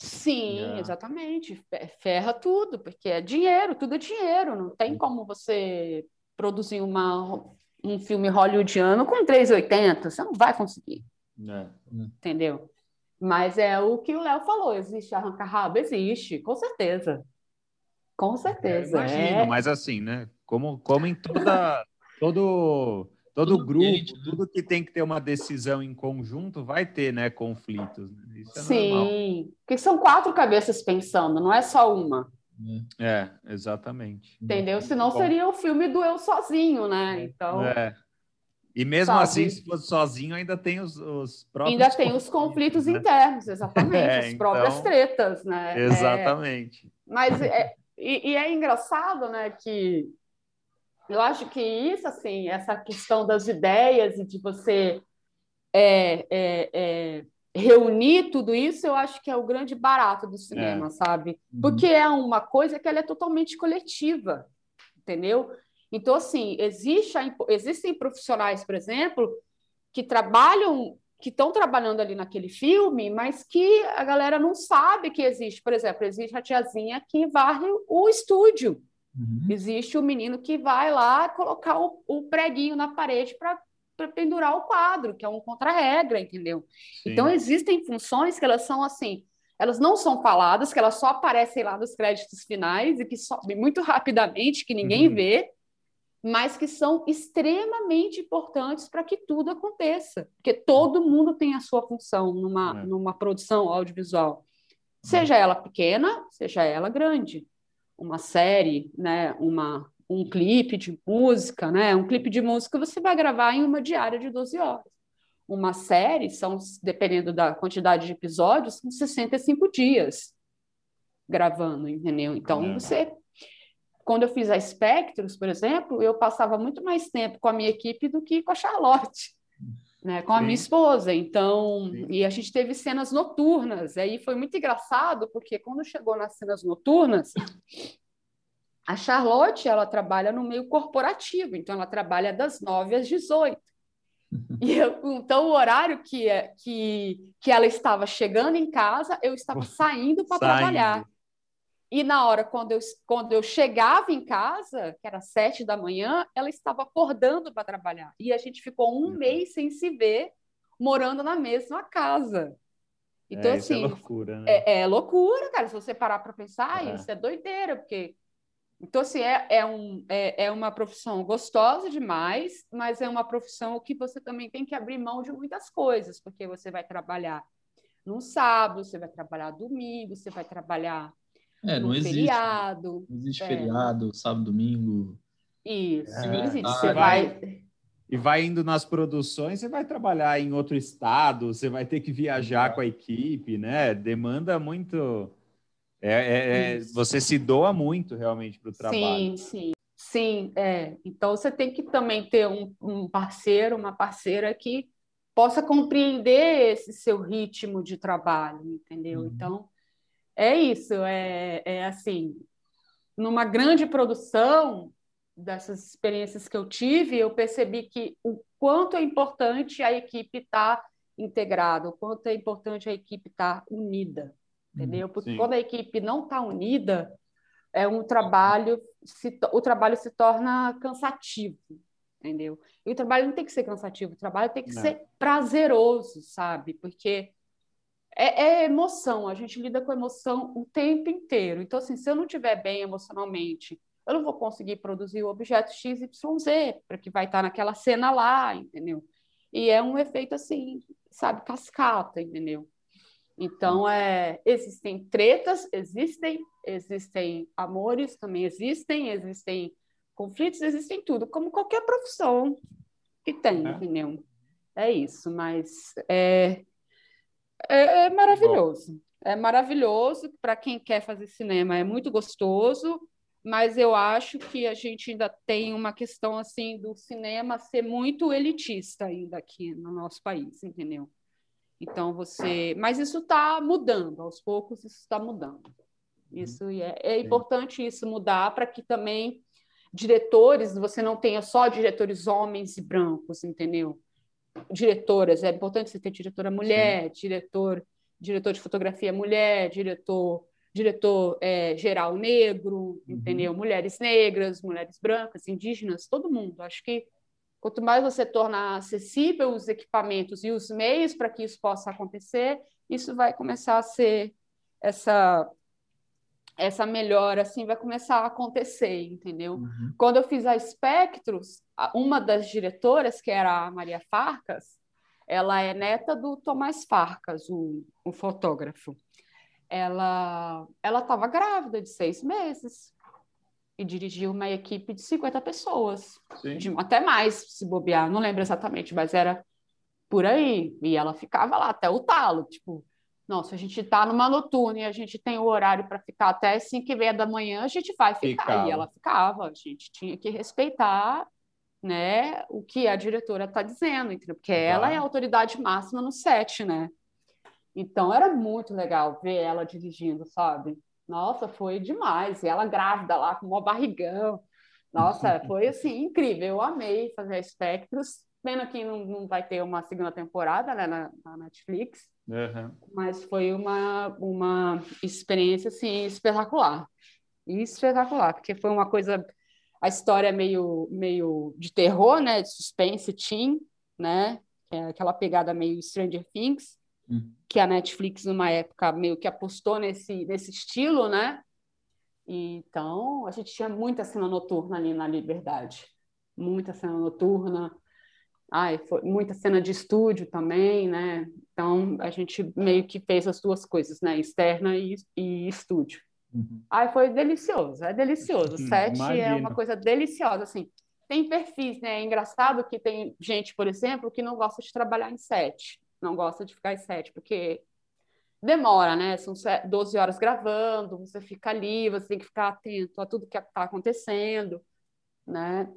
Sim, é. exatamente. Ferra tudo, porque é dinheiro, tudo é dinheiro. Não tem como você produzir uma, um filme hollywoodiano com 3,80. Você não vai conseguir. É. Entendeu? Mas é o que o Léo falou: existe arranca-rabo? Existe, com certeza. Com certeza. É, imagino, é... mas assim, né? Como, como em toda, todo, todo grupo, ambiente, né? tudo que tem que ter uma decisão em conjunto, vai ter né, conflitos. Né? Isso é Sim, normal. porque são quatro cabeças pensando, não é só uma. É, exatamente. Entendeu? Senão seria o filme do eu sozinho, né? Então. É. E mesmo Sabe? assim, se fosse sozinho, ainda tem os, os próprios. Ainda tem os conflitos né? internos, exatamente, *laughs* é, as próprias então... tretas, né? É. Exatamente. É, mas é, e, e, é engraçado, né, que eu acho que isso, assim, essa questão das ideias e de você é, é, é reunir tudo isso, eu acho que é o grande barato do cinema, é. sabe? Uhum. Porque é uma coisa que ela é totalmente coletiva, entendeu? Então, assim, existe a, existem profissionais, por exemplo, que trabalham, que estão trabalhando ali naquele filme, mas que a galera não sabe que existe. Por exemplo, existe a tiazinha que varre o estúdio. Uhum. Existe o menino que vai lá colocar o, o preguinho na parede para pendurar o quadro, que é um contra-regra, entendeu? Sim. Então, existem funções que elas são assim, elas não são faladas, que elas só aparecem lá nos créditos finais e que sobem muito rapidamente, que ninguém uhum. vê, mas que são extremamente importantes para que tudo aconteça, porque todo mundo tem a sua função numa, é. numa produção audiovisual, seja ela pequena, seja ela grande. Uma série, né, uma, um clipe de música, né? Um clipe de música você vai gravar em uma diária de 12 horas. Uma série são, dependendo da quantidade de episódios, são 65 dias gravando, entendeu? Então, é. você quando eu fiz a Spectros, por exemplo, eu passava muito mais tempo com a minha equipe do que com a Charlotte, né, com a Sim. minha esposa. Então, Sim. e a gente teve cenas noturnas. Aí foi muito engraçado, porque quando chegou nas cenas noturnas, a Charlotte, ela trabalha no meio corporativo, então ela trabalha das 9 às 18. E eu, então, o horário que, é, que, que ela estava chegando em casa, eu estava saindo para trabalhar. E na hora, quando eu, quando eu chegava em casa, que era sete da manhã, ela estava acordando para trabalhar. E a gente ficou um uhum. mês sem se ver, morando na mesma casa. Então, é, assim. é loucura, né? É, é, loucura, cara. Se você parar para pensar, é. isso é doideira, porque. Então, assim, é, é, um, é, é uma profissão gostosa demais, mas é uma profissão que você também tem que abrir mão de muitas coisas, porque você vai trabalhar no sábado, você vai trabalhar domingo, você vai trabalhar é, não existe. Feriado. Não existe é. feriado, sábado, domingo. Isso, é, não existe. Você vai... E vai indo nas produções, você vai trabalhar em outro estado, você vai ter que viajar com a equipe, né? Demanda muito. É, é, é você se doa muito realmente para o trabalho. Sim, sim. Sim, é. Então você tem que também ter um, um parceiro, uma parceira que possa compreender esse seu ritmo de trabalho, entendeu? Uhum. Então, é isso, é, é assim, numa grande produção dessas experiências que eu tive, eu percebi que o quanto é importante a equipe estar tá integrada, o quanto é importante a equipe estar tá unida, entendeu? Uhum, Porque Sim. quando a equipe não está unida, é um trabalho, se, o trabalho se torna cansativo, entendeu? E o trabalho não tem que ser cansativo, o trabalho tem que não. ser prazeroso, sabe? Porque é, é, emoção, a gente lida com emoção o tempo inteiro. Então, assim, se eu não estiver bem emocionalmente, eu não vou conseguir produzir o objeto XYZ, para que vai estar naquela cena lá, entendeu? E é um efeito assim, sabe, cascata, entendeu? Então, é, existem tretas, existem, existem amores, também existem, existem conflitos, existem tudo, como qualquer profissão que tem, é. entendeu? É isso, mas é, é, é maravilhoso. é maravilhoso para quem quer fazer cinema, é muito gostoso, mas eu acho que a gente ainda tem uma questão assim do cinema ser muito elitista ainda aqui no nosso país, entendeu? Então você, mas isso está mudando, aos poucos isso está mudando. Isso é, é importante isso mudar para que também diretores, você não tenha só diretores homens e brancos, entendeu? Diretoras, é importante você ter diretora mulher, Sim. diretor, diretor de fotografia mulher, diretor, diretor é, geral negro, uhum. entendeu? Mulheres negras, mulheres brancas, indígenas, todo mundo. Acho que quanto mais você tornar acessível os equipamentos e os meios para que isso possa acontecer, isso vai começar a ser essa essa melhora assim vai começar a acontecer, entendeu? Uhum. Quando eu fiz a Espectros, uma das diretoras, que era a Maria Farcas, ela é neta do Tomás Farcas, o, o fotógrafo. Ela ela estava grávida de seis meses e dirigiu uma equipe de 50 pessoas, de, até mais, se bobear, não lembro exatamente, mas era por aí. E ela ficava lá até o talo, tipo, não, se a gente está numa noturna e a gente tem o horário para ficar até 5 e meia da manhã, a gente vai ficar. Ficava. E ela ficava. A gente tinha que respeitar né, o que a diretora está dizendo, entendeu? porque claro. ela é a autoridade máxima no set, né? Então era muito legal ver ela dirigindo, sabe? Nossa, foi demais. E ela grávida lá, com uma barrigão. Nossa, foi assim, incrível. Eu amei fazer Espectros. Pena que não, não vai ter uma segunda temporada né, na, na Netflix. Uhum. Mas foi uma, uma experiência assim, espetacular. Espetacular, porque foi uma coisa. A história é meio, meio de terror, né? De suspense, teen, né? É aquela pegada meio Stranger Things, uhum. que a Netflix, numa época, meio que apostou nesse, nesse estilo, né? Então, a gente tinha muita cena noturna ali na Liberdade. Muita cena noturna Ai, foi muita cena de estúdio também, né? Então a gente meio que fez as duas coisas, né? Externa e, e estúdio. Uhum. Ai, foi delicioso, é delicioso. O set Imagina. é uma coisa deliciosa, assim. Tem perfis, né? É engraçado que tem gente, por exemplo, que não gosta de trabalhar em set, não gosta de ficar em set, porque demora, né? São 12 horas gravando, você fica ali, você tem que ficar atento a tudo que está acontecendo, né?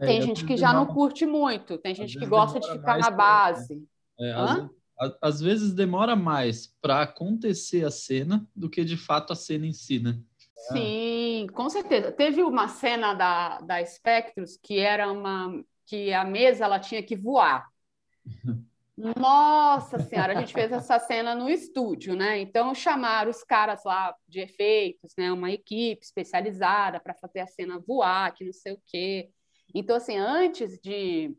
É, tem é, gente que já não curte muito, tem gente que gosta de ficar na base. É, às, às, vezes demora mais para acontecer a cena do que de fato a cena em si, né? Sim, com certeza. Teve uma cena da, da Spectros que era uma que a mesa ela tinha que voar. *laughs* Nossa senhora, a gente fez essa cena no estúdio, né? Então chamaram os caras lá de efeitos, né? Uma equipe especializada para fazer a cena voar, que não sei o quê. Então, assim, antes de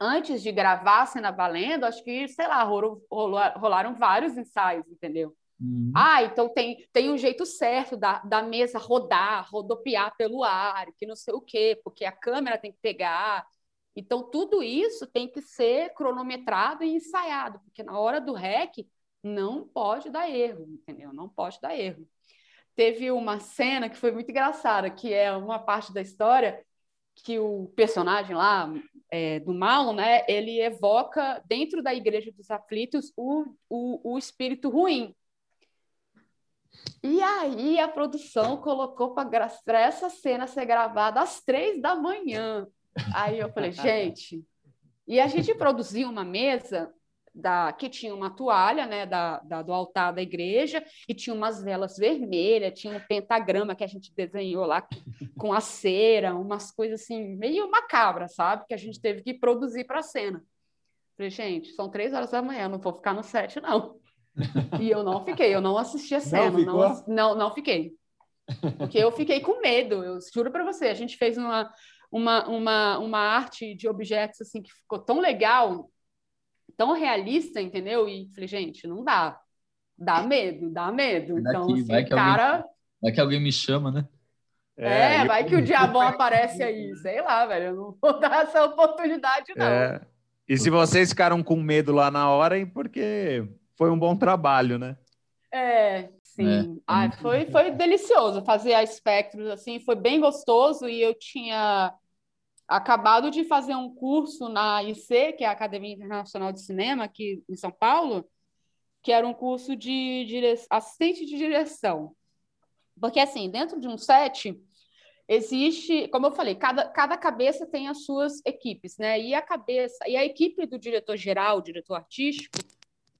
antes de gravar a cena valendo, acho que, sei lá, rolou, rolaram vários ensaios, entendeu? Uhum. Ah, então tem, tem um jeito certo da, da mesa rodar, rodopiar pelo ar, que não sei o quê, porque a câmera tem que pegar. Então, tudo isso tem que ser cronometrado e ensaiado, porque na hora do REC não pode dar erro, entendeu? Não pode dar erro. Teve uma cena que foi muito engraçada, que é uma parte da história que o personagem lá é, do mal, né, ele evoca dentro da igreja dos aflitos o, o, o espírito ruim. E aí a produção colocou para essa cena ser gravada às três da manhã. Aí eu falei, *laughs* gente, e a gente produziu uma mesa da, que tinha uma toalha né, da, da, do altar da igreja e tinha umas velas vermelhas, tinha um pentagrama que a gente desenhou lá com a cera, umas coisas assim, meio macabras, sabe? Que a gente teve que produzir para a cena. Falei, gente, são três horas da manhã, não vou ficar no set, não. E eu não fiquei, eu não assisti a cena, não, não, não, não fiquei. Porque eu fiquei com medo, eu juro para você, a gente fez uma, uma, uma, uma arte de objetos assim que ficou tão legal tão realista, entendeu? E falei, gente, não dá. Dá medo, dá medo. Então, assim, vai que cara. Alguém, vai que alguém me chama, né? É, é vai que o diabão *laughs* aparece aí, sei lá, velho. Eu não vou *laughs* dar essa oportunidade, não. É. E se vocês ficaram com medo lá na hora, é porque foi um bom trabalho, né? É, sim. É. Ai, foi, foi delicioso fazer a Espectros, assim, foi bem gostoso e eu tinha acabado de fazer um curso na IC, que é a Academia Internacional de Cinema, aqui em São Paulo, que era um curso de dire... assistente de direção. Porque, assim, dentro de um set, existe, como eu falei, cada, cada cabeça tem as suas equipes, né? E a cabeça, e a equipe do diretor-geral, diretor artístico,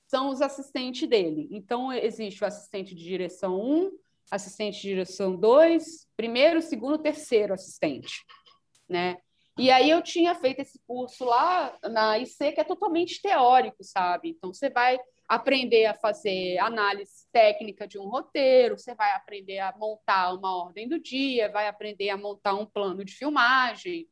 são os assistentes dele. Então, existe o assistente de direção 1, assistente de direção 2, primeiro, segundo, terceiro assistente, né? E aí eu tinha feito esse curso lá na IC, que é totalmente teórico, sabe? Então, você vai aprender a fazer análise técnica de um roteiro, você vai aprender a montar uma ordem do dia, vai aprender a montar um plano de filmagem,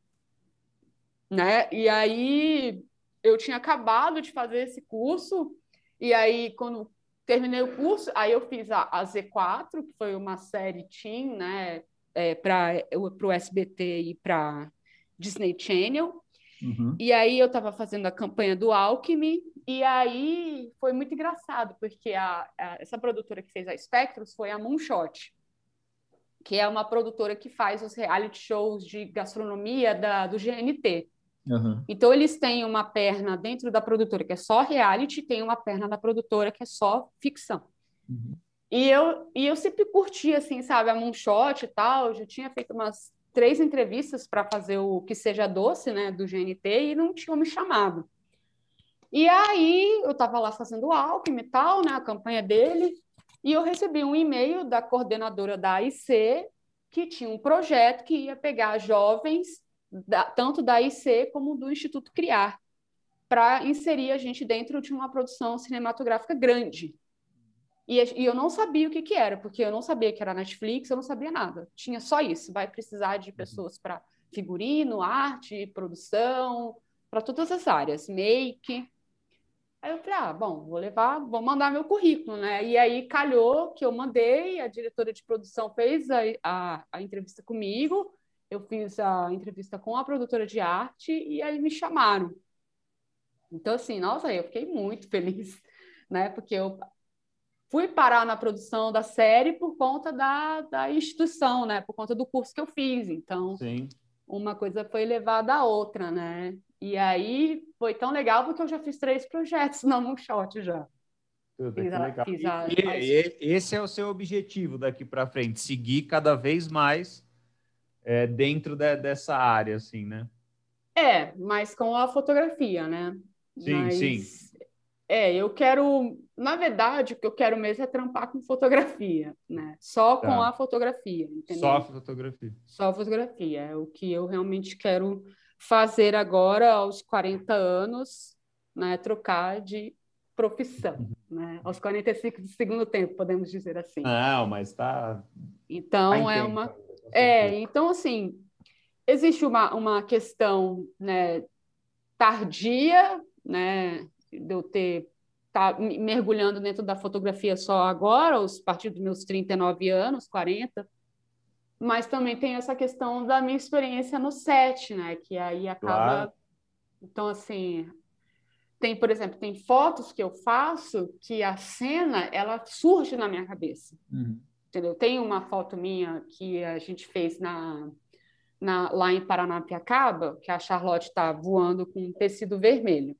né? E aí eu tinha acabado de fazer esse curso, e aí quando terminei o curso, aí eu fiz a, a Z4, que foi uma série teen, né? É, para o SBT e para Disney Channel. Uhum. E aí eu estava fazendo a campanha do Alckmin, e aí foi muito engraçado, porque a, a, essa produtora que fez a Spectros foi a Moonshot, que é uma produtora que faz os reality shows de gastronomia da, do GNT. Uhum. Então, eles têm uma perna dentro da produtora que é só reality, tem uma perna da produtora que é só ficção. Uhum. E eu, e eu sempre curti, assim, sabe, a Moonshot e tal. Eu já tinha feito umas três entrevistas para fazer o Que Seja Doce, né, do GNT, e não tinham me chamado. E aí eu estava lá fazendo o Alckmin e tal, né, a campanha dele, e eu recebi um e-mail da coordenadora da AIC, que tinha um projeto que ia pegar jovens, da, tanto da AIC como do Instituto Criar, para inserir a gente dentro de uma produção cinematográfica grande. E, e, eu não sabia o que, que era, porque eu não sabia que era Netflix, eu não sabia nada. Tinha só isso. Vai precisar de pessoas para figurino, arte, produção, para todas as áreas, make. Aí eu falei, ah, bom, vou levar, vou mandar meu currículo, né? E aí calhou que eu mandei, a diretora de produção fez a, a, a entrevista comigo, eu fiz a entrevista com a produtora de arte e aí me chamaram. Então, assim, nossa, eu fiquei muito feliz, *laughs* né? Porque eu fui parar na produção da série por conta da, da instituição, né? Por conta do curso que eu fiz. Então, Sim. uma coisa foi levada à outra, né? E aí foi tão legal porque eu já fiz três projetos na Moonshot já. Tudo, fiz a, fiz a, e, e, esse é o seu objetivo daqui para frente, seguir cada vez mais é, dentro de, dessa área, assim, né? É, mas com a fotografia, né? Sim, mas, sim. É, eu quero, na verdade, o que eu quero mesmo é trampar com fotografia, né? Só com tá. a fotografia, entendeu? Só a fotografia. Só a fotografia, é o que eu realmente quero fazer agora aos 40 anos, né, trocar de profissão, uhum. né? Aos 45 do segundo tempo, podemos dizer assim. Não, mas tá Então tá é tempo, uma é, então assim, existe uma, uma questão, né, tardia, né, de eu ter tá mergulhando dentro da fotografia só agora, a partir dos meus 39 anos, 40, mas também tem essa questão da minha experiência no set, né? Que aí acaba. Claro. Então, assim, tem, por exemplo, tem fotos que eu faço que a cena ela surge na minha cabeça. Uhum. Entendeu? Tem uma foto minha que a gente fez na, na, lá em Paranapiacaba, que a Charlotte está voando com um tecido vermelho.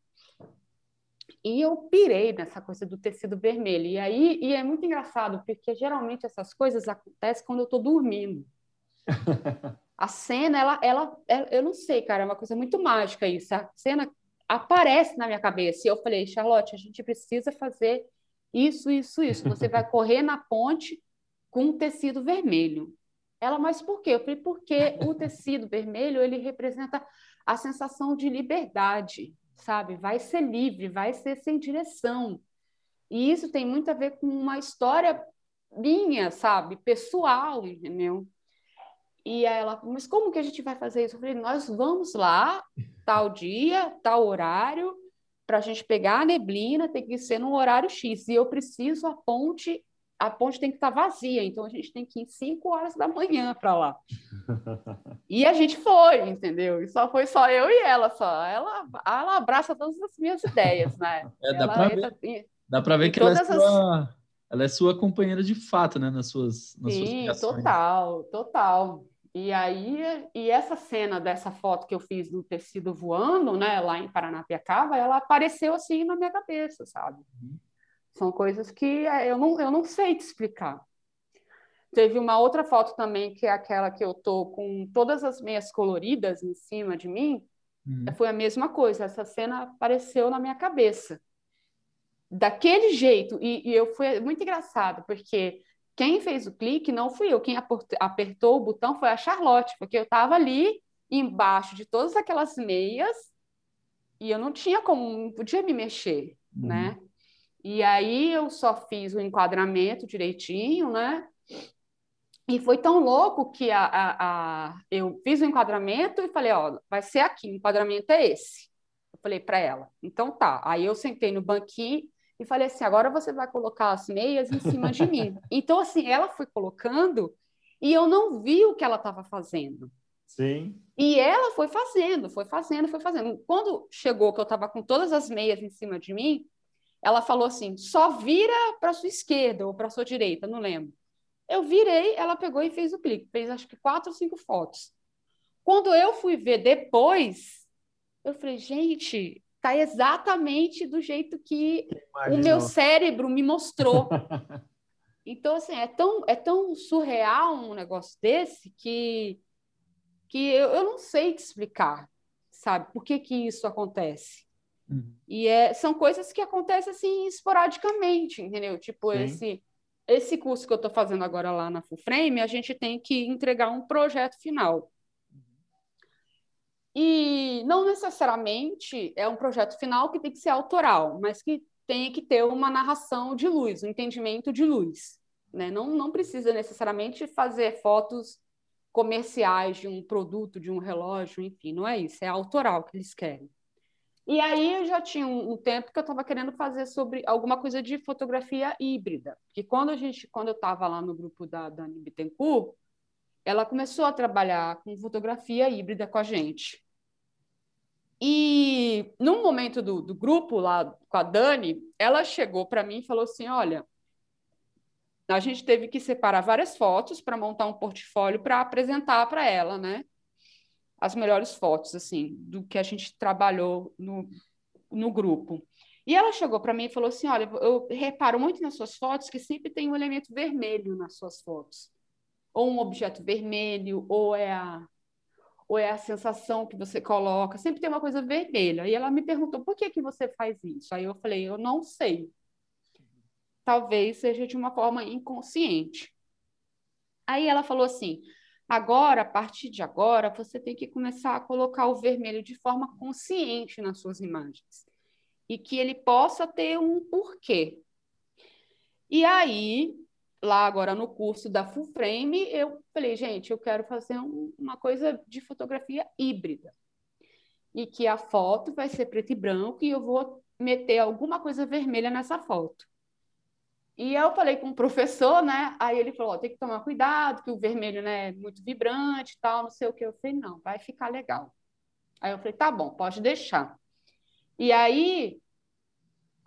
E eu pirei nessa coisa do tecido vermelho. E aí e é muito engraçado, porque geralmente essas coisas acontecem quando eu estou dormindo. *laughs* a cena, ela, ela, ela, eu não sei, cara, é uma coisa muito mágica isso. A cena aparece na minha cabeça. E eu falei, Charlotte, a gente precisa fazer isso, isso, isso. Você vai *laughs* correr na ponte com um tecido vermelho. Ela, mas por quê? Eu falei, porque o tecido vermelho, ele representa a sensação de liberdade sabe? Vai ser livre, vai ser sem direção. E isso tem muito a ver com uma história minha, sabe? Pessoal, entendeu? E ela, mas como que a gente vai fazer isso? Eu falei, nós vamos lá, tal dia, tal horário, para a gente pegar a neblina, tem que ser no horário X. E eu preciso a ponte a ponte tem que estar tá vazia, então a gente tem que ir 5 horas da manhã para lá. *laughs* e a gente foi, entendeu? E só foi só eu e ela só. Ela, ela abraça todas as minhas ideias, né? *laughs* É, dá para ver, dá pra ver que ela é, sua, as... ela é sua companheira de fato, né? Nas suas, nas Sim, suas total, total. E aí, e essa cena dessa foto que eu fiz do tecido voando, né, lá em Paranapiacaba, ela apareceu assim na minha cabeça, sabe? Uhum São coisas que é, eu não, eu não sei te explicar. Teve uma outra foto também, que é aquela que eu tô com todas as meias coloridas em cima de mim. Uhum. Foi a mesma coisa. Essa cena apareceu na minha cabeça. Daquele jeito. E, e eu fui muito engraçado, porque quem fez o clique não fui eu. Quem apertou o botão foi a Charlotte, porque eu estava ali embaixo de todas aquelas meias e eu não tinha como, não podia me mexer, uhum. né? E aí eu só fiz o enquadramento direitinho, né? E foi tão louco que a, a, a, eu fiz o enquadramento e falei, ó, vai ser aqui, o enquadramento é esse. Eu falei para ela, então tá. Aí eu sentei no banquinho e falei assim, agora você vai colocar as meias em cima de mim. *laughs* Então, assim, ela foi colocando e eu não vi o que ela estava fazendo. Sim. E ela foi fazendo, foi fazendo, foi fazendo. Quando chegou que eu estava com todas as meias em cima de mim, ela falou assim, só vira para sua esquerda ou para sua direita, não lembro. Eu virei, ela pegou e fez o clique, fez acho que quatro ou cinco fotos. Quando eu fui ver depois, eu falei, gente, tá exatamente do jeito que Imaginou. o meu cérebro me mostrou. *laughs* então, assim, é tão, é tão surreal um negócio desse que, que eu, eu não sei te explicar, sabe? Por que, que isso acontece? Uhum. E é, são coisas que acontecem assim esporadicamente, entendeu? Tipo, Sim. esse esse curso que eu estou fazendo agora lá na Full Frame, a gente tem que entregar um projeto final. E não necessariamente é um projeto final que tem que ser autoral, mas que tem que ter uma narração de luz, um entendimento de luz. Né? Não, não precisa necessariamente fazer fotos comerciais de um produto, de um relógio, enfim, não é isso, é autoral que eles querem. E aí eu já tinha um, um tempo que eu estava querendo fazer sobre alguma coisa de fotografia híbrida. Que quando a gente, quando eu estava lá no grupo da Dani Bittencourt, ela começou a trabalhar com fotografia híbrida com a gente. E num momento do, do grupo lá com a Dani, ela chegou para mim e falou assim: olha, a gente teve que separar várias fotos para montar um portfólio para apresentar para ela, né? As melhores fotos, assim, do que a gente trabalhou no, no grupo. E ela chegou para mim e falou assim: Olha, eu reparo muito nas suas fotos que sempre tem um elemento vermelho nas suas fotos. Ou um objeto vermelho, ou é a, ou é a sensação que você coloca, sempre tem uma coisa vermelha. E ela me perguntou: por que, que você faz isso? Aí eu falei: eu não sei. Talvez seja de uma forma inconsciente. Aí ela falou assim: Agora, a partir de agora, você tem que começar a colocar o vermelho de forma consciente nas suas imagens e que ele possa ter um porquê. E aí, lá agora no curso da Full Frame, eu falei, gente, eu quero fazer um, uma coisa de fotografia híbrida. E que a foto vai ser preto e branco e eu vou meter alguma coisa vermelha nessa foto. E eu falei com o professor, né? Aí ele falou: tem que tomar cuidado, que o vermelho né, é muito vibrante e tal, não sei o que. Eu falei: não, vai ficar legal. Aí eu falei: tá bom, pode deixar. E aí,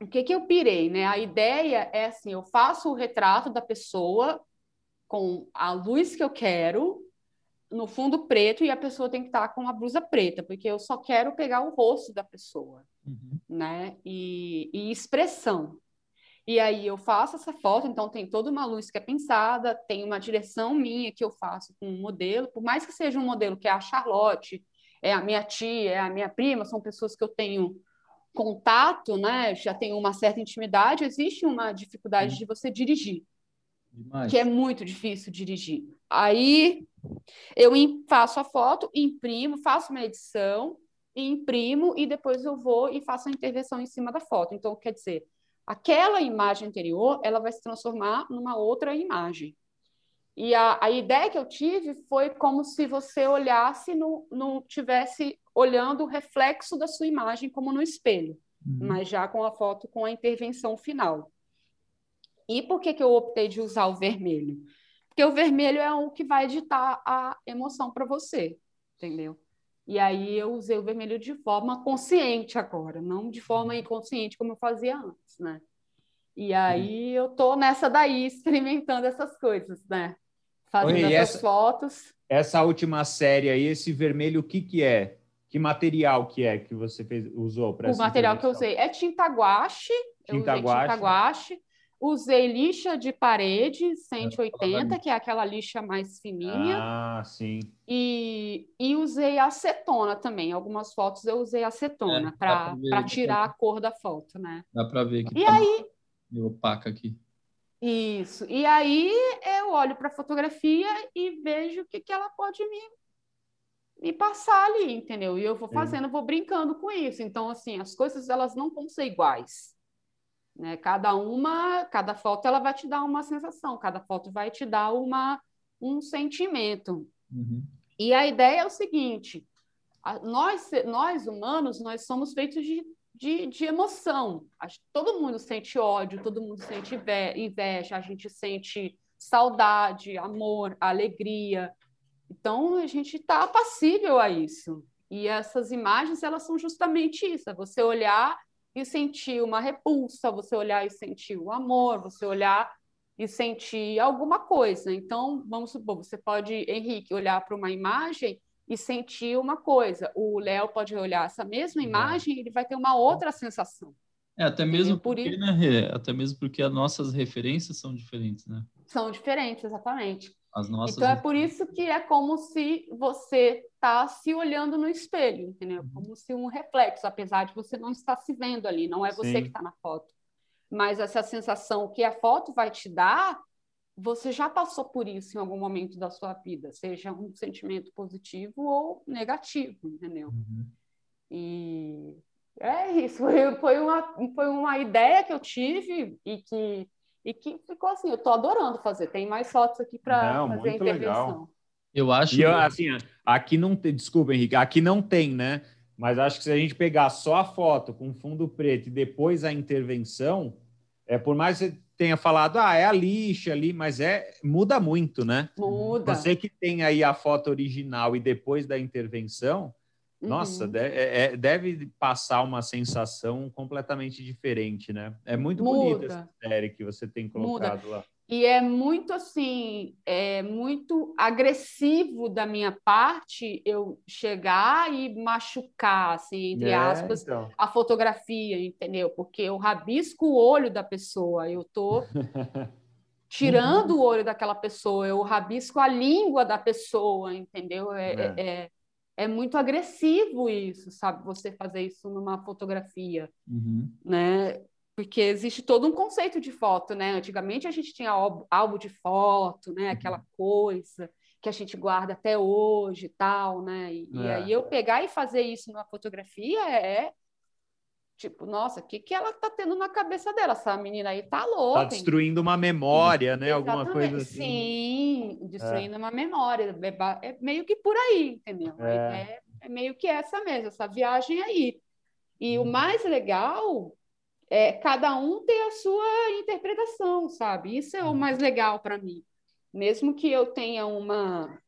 o que, que eu pirei, né? A ideia é assim: eu faço o retrato da pessoa com a luz que eu quero, no fundo preto, e a pessoa tem que estar com a blusa preta, porque eu só quero pegar o rosto da pessoa, uhum. né? E, e expressão. E aí eu faço essa foto, então tem toda uma luz que é pensada, tem uma direção minha que eu faço com um modelo, por mais que seja um modelo que é a Charlotte, é a minha tia, é a minha prima, são pessoas que eu tenho contato, né? Já tenho uma certa intimidade, existe uma dificuldade Sim. de você dirigir. Demais. Que é muito difícil dirigir. Aí eu faço a foto, imprimo, faço uma edição, imprimo e depois eu vou e faço a intervenção em cima da foto. Então, quer dizer, aquela imagem anterior ela vai se transformar numa outra imagem. E a, a ideia que eu tive foi como se você olhasse no, tivesse olhando o reflexo da sua imagem como no espelho, uhum. mas já com a foto com a intervenção final. E por que, que eu optei de usar o vermelho? Porque o vermelho é o que vai editar a emoção para você, entendeu? E aí eu usei o vermelho de forma consciente agora, não de forma uhum. inconsciente como eu fazia antes, né? E aí eu tô nessa daí, *laughs* experimentando essas coisas, né? Fazendo Oi, essas essa, fotos. Essa última série aí, esse vermelho, o que que é? Que material que é que você fez, usou para O material que eu usei é tinta guache, tinta usei tinta guache. Usei lixa de parede 180, que é aquela lixa mais fininha. Ah, sim. E, e usei acetona também. Algumas fotos eu usei acetona é, para tirar a cor da foto, né? Dá para ver que e tá aí, meio opaca aqui. Isso. E aí eu olho para a fotografia e vejo o que, que ela pode me, me passar ali, entendeu? E eu vou fazendo, vou brincando com isso. Então, assim, as coisas elas não vão ser iguais. Né? Cada uma, cada foto ela vai te dar uma sensação, cada foto vai te dar uma, um sentimento. Uhum. E a ideia é o seguinte: a, nós, nós humanos, nós somos feitos de, de, de emoção. todo mundo sente ódio, todo mundo sente inveja, a gente sente saudade, amor, alegria. Então a gente está passível a isso. E essas imagens elas são justamente isso: é você olhar e sentir uma repulsa, você olhar e sentir o amor, você olhar e sentir alguma coisa. Então, vamos supor, você pode, Henrique, olhar para uma imagem e sentir uma coisa. O Léo pode olhar essa mesma imagem e ele vai ter uma outra sensação. É, até mesmo porque, né, até mesmo porque as nossas referências são diferentes, né? São diferentes, exatamente. As nossas... Então é por isso que é como se você está se olhando no espelho, entendeu? Uhum. Como se um reflexo, apesar de você não estar se vendo ali, não é você Sim. que está na foto. Mas essa sensação que a foto vai te dar, você já passou por isso em algum momento da sua vida, seja um sentimento positivo ou negativo, entendeu? Uhum. E é isso, *laughs* foi, uma, foi uma ideia que eu tive e que e que ficou assim, eu tô adorando fazer. Tem mais fotos aqui para fazer a intervenção. Legal. Eu acho. E eu, assim, aqui não tem, desculpa, Henrique, aqui não tem, né? Mas acho que se a gente pegar só a foto com fundo preto e depois a intervenção, é por mais que você tenha falado, ah, é a lixa ali, mas é muda muito, né? Muda. Você que tem aí a foto original e depois da intervenção, nossa, uhum. deve, é, é, deve, passar uma sensação completamente diferente, né? É muito bonita essa série que você tem colocado Muda. lá. E é muito assim, é muito agressivo da minha parte eu chegar e machucar, assim, entre é, aspas, então. a fotografia, entendeu? Porque eu rabisco o olho da pessoa, eu tô *laughs* tirando o olho daquela pessoa, eu rabisco a língua da pessoa, entendeu? é, é. É, é é muito agressivo isso, sabe? Você fazer isso numa fotografia, uhum. né? Porque existe todo um conceito de foto, né? Antigamente a gente tinha álbum de foto, né? Uhum. Aquela coisa que a gente guarda até hoje e tal, né? E, é. e aí eu pegar e fazer isso numa fotografia é Tipo, nossa, o que, que ela tá tendo na cabeça dela? Essa menina aí tá louca. Tá destruindo uma memória, né? Exatamente. Alguma coisa assim. Sim, destruindo é. uma memória. É, é meio que por aí, entendeu? É. é. é, meio que essa mesmo, essa viagem aí. E hum. o uhum. mais legal é cada um ter a sua interpretação, sabe? Isso é o uhum. mais legal para mim. Mesmo que eu tenha uma,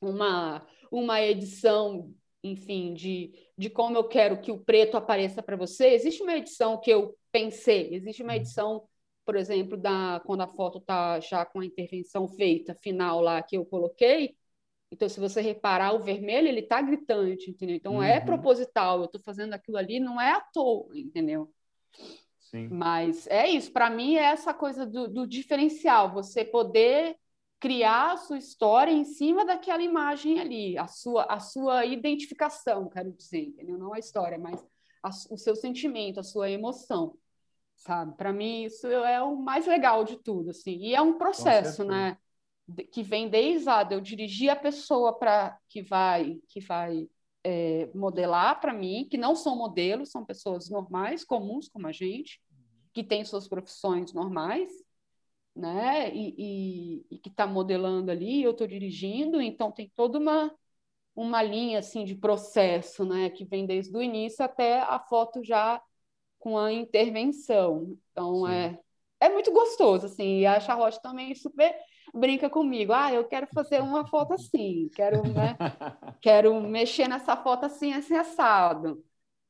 uma, uma edição enfim, de, de como eu quero que o preto apareça para você. Existe uma edição que eu pensei, existe uma uhum. edição, por exemplo, da quando a foto está já com a intervenção feita, final lá que eu coloquei. Então, se você reparar, o vermelho ele está gritante, entendeu? Então, é uhum. é proposital. Eu estou fazendo aquilo ali, não é à toa, entendeu? Sim. Mas é isso. Para mim, é essa coisa do, do diferencial. Você poder criar a sua história em cima daquela imagem ali, a sua, a sua identificação, quero dizer, entendeu? Não a história, mas a, o seu sentimento, a sua emoção, sabe? Para mim, isso é o mais legal de tudo, assim. E é um processo, né? Que vem desde a de eu dirigir a pessoa para que vai, que vai é, modelar para mim, que não são modelos, são pessoas normais, comuns como a gente, que têm suas profissões normais, né? E, e, e que está modelando ali, eu estou dirigindo, então tem toda uma uma linha assim de processo, né? Que vem desde o início até a foto já com a intervenção. Então Sim. é é muito gostoso assim. E a Charlotte também super brinca comigo. Ah, eu quero fazer uma foto assim, quero, né? *laughs* quero mexer nessa foto assim, assim assado.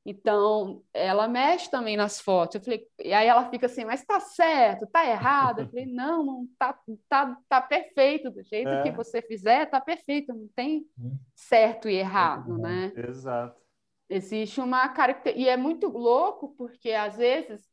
Então, ela mexe também nas fotos. Eu falei, e aí ela fica assim, mas tá certo, tá errado? Eu falei, não, não tá, tá, tá perfeito, do jeito é. que você fizer, tá perfeito, não tem hum. certo e errado, é, né? Exato. Existe uma característica, e é muito louco, porque às vezes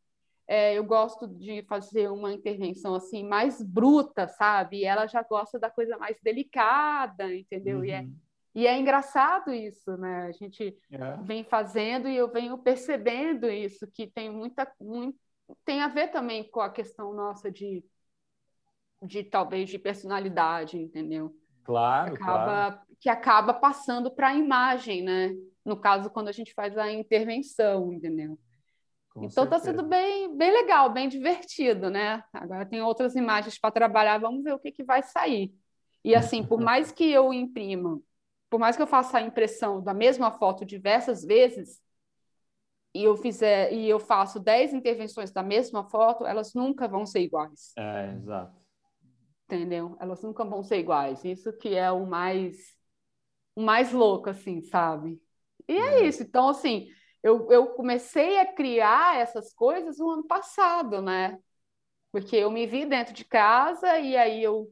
é, eu gosto de fazer uma intervenção assim mais bruta, sabe? E ela já gosta da coisa mais delicada, entendeu? Uhum. E, é, uhum. E é engraçado isso, né? A gente é. vem fazendo e eu venho percebendo isso, que tem muita. Muito, tem a ver também com a questão nossa de, de talvez de personalidade, entendeu? Claro, que acaba, claro. Que acaba passando para a imagem, né? No caso, quando a gente faz a intervenção, entendeu? Com então está sendo bem, bem legal, bem divertido, né? Agora tem outras imagens para trabalhar, vamos ver o que, que vai sair. E assim, por mais que eu imprima, por mais que eu faça a impressão da mesma foto diversas vezes, e eu fizer e eu faço 10 intervenções da mesma foto, elas nunca vão ser iguais. É, exato. Entendeu? Elas nunca vão ser iguais. Isso que é o mais o mais louco assim, sabe? E é, é isso. Então, assim, eu, eu comecei a criar essas coisas no ano passado, né? Porque eu me vi dentro de casa e aí eu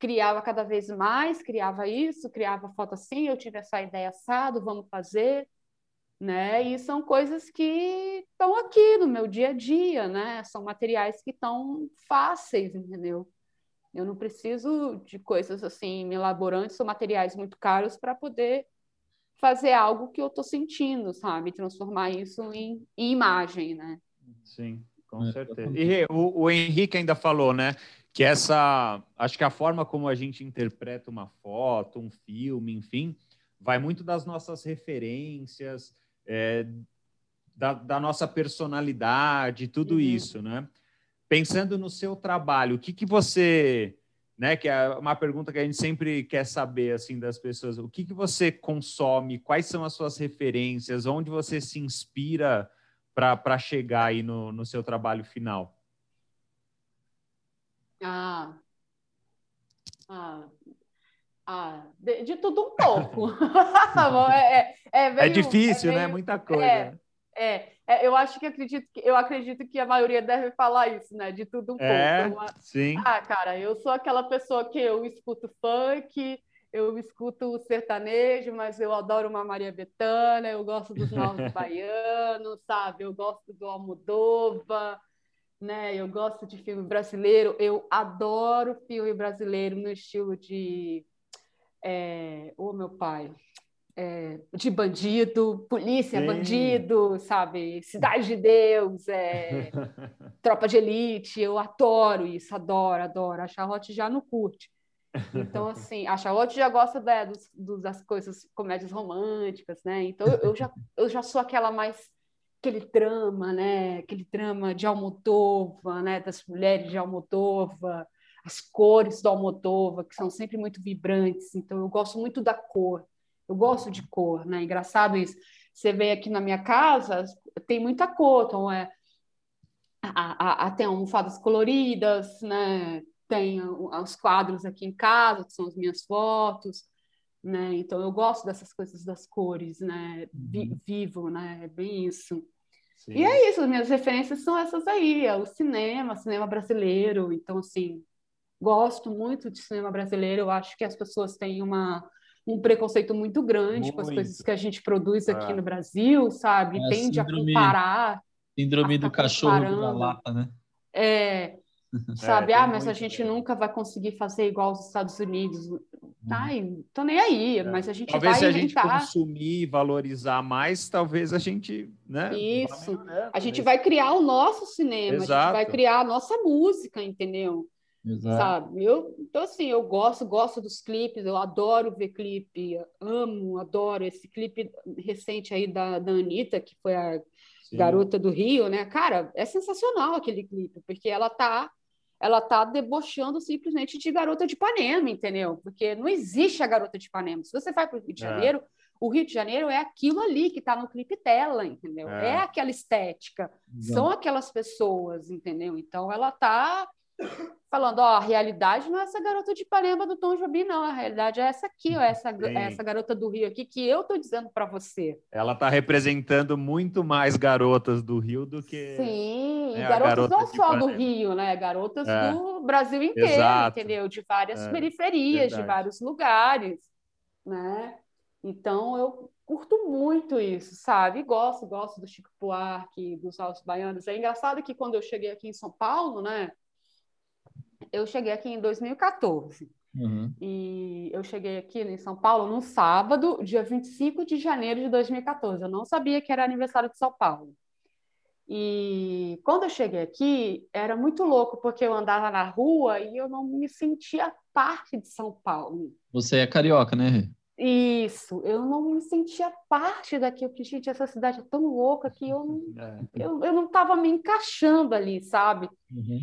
criava cada vez mais, criava isso, criava foto assim, eu tive essa ideia assado, vamos fazer, né? E são coisas que estão aqui no meu dia a dia, né? São materiais que estão fáceis, entendeu? Eu não preciso de coisas assim elaborantes, são materiais muito caros para poder fazer algo que eu estou sentindo, sabe? Transformar isso em, em, imagem, né? Sim, com é, certeza. E o, o Henrique ainda falou, né? Que essa, acho que a forma como a gente interpreta uma foto, um filme, enfim, vai muito das nossas referências, é, da, da, nossa personalidade, tudo uhum. isso, né? Pensando no seu trabalho, o que, que você né? Que é uma pergunta que a gente sempre quer saber assim das pessoas. O que, que você consome? Quais são as suas referências? Onde você se inspira para chegar aí no, no seu trabalho final? Ah, ah, ah de, de tudo um pouco. *laughs* é, é, é, é, difícil, é né? Muita coisa. É, é, é, eu acho que acredito que eu acredito que a maioria deve falar isso, né? De tudo um é, pouco. É, sim. Ah, cara, eu sou aquela pessoa que eu escuto funk, eu escuto sertanejo, mas eu adoro uma Maria Bethânia, eu gosto dos novos *laughs* baianos, sabe? Eu gosto do Almodova, né? Eu gosto de filme brasileiro, eu adoro filme brasileiro no estilo de é... Ô, meu pai, é, de bandido, polícia, Sim. bandido, sabe? Cidade de Deus, é, *laughs* tropa de elite. Eu adoro isso, adoro, adoro. A Charlotte já não curte. Então, assim, a Charlotte já gosta da, dos, dos, das coisas, comédias românticas, né? Então, eu, eu, já, eu já sou aquela mais aquele drama, né? Aquele drama de Almodova, né? Das mulheres de Almodova, as cores do Almodova, que são sempre muito vibrantes. Então, eu gosto muito da cor. Eu gosto de cor, né? Engraçado isso. Você vê aqui na minha casa, tem muita cor, então é a, a, a, tem almofadas coloridas, né? Tem os quadros aqui em casa, que são as minhas fotos, né? Então eu gosto dessas coisas das cores, né? Vi, uhum. vivo, né? É bem isso. Sim. E é isso, as minhas referências são essas aí, é o cinema, cinema brasileiro. Então, assim, gosto muito de cinema brasileiro. Eu acho que as pessoas têm uma um preconceito muito grande muito. com as coisas que a gente produz aqui é. no Brasil, sabe? É, Tende síndrome, a comparar. Síndrome do cachorro da lata, né? É, sabe? É, ah, mas a gente nunca vai conseguir fazer igual aos Estados Unidos. Ai, uhum. tô nem aí, é. mas a gente talvez vai Talvez se a gente consumir e valorizar mais, talvez a gente, né? Isso. A gente vai criar o nosso cinema, Exato. a gente vai criar a nossa música, entendeu? Exato. Sabe? Eu, então, assim, eu gosto, gosto dos clipes, eu adoro ver clipe, amo, adoro esse clipe recente aí da, da Anitta, que foi a Sim. garota do Rio, né? Cara, é sensacional aquele clipe, porque ela tá ela tá debochando simplesmente de garota de Ipanema, entendeu? Porque não existe a garota de Ipanema. Se você vai para o Rio de é. Janeiro, é. o Rio de Janeiro é aquilo ali que está no clipe dela, entendeu? É, é aquela estética, são aquelas pessoas, entendeu? Então ela tá falando, ó, a realidade não é essa garota de Ipanema do Tom Jobim, não. A realidade é essa aqui, ó, essa, essa garota do Rio aqui que eu tô dizendo para você. Ela tá representando muito mais garotas do Rio do que. Sim, né, garotas garota não só do Rio, né? Garotas é. do Brasil inteiro, Exato. entendeu? De várias é. periferias, Verdade. de vários lugares, né? Então eu curto muito isso, sabe? Gosto, gosto do Chico Buarque, dos Altos Baianos. É engraçado que quando eu cheguei aqui em São Paulo, né? Eu cheguei aqui em 2014. Uhum. E eu cheguei aqui em São Paulo no sábado, dia 25 de janeiro de 2014. Eu não sabia que era aniversário de São Paulo. E quando eu cheguei aqui, era muito louco, porque eu andava na rua e eu não me sentia parte de São Paulo. Você é carioca, né? Isso, eu não me sentia parte daquilo, que, gente, essa cidade é tão louca que eu não, *laughs* é. eu, eu não estava me encaixando ali, sabe? Uhum.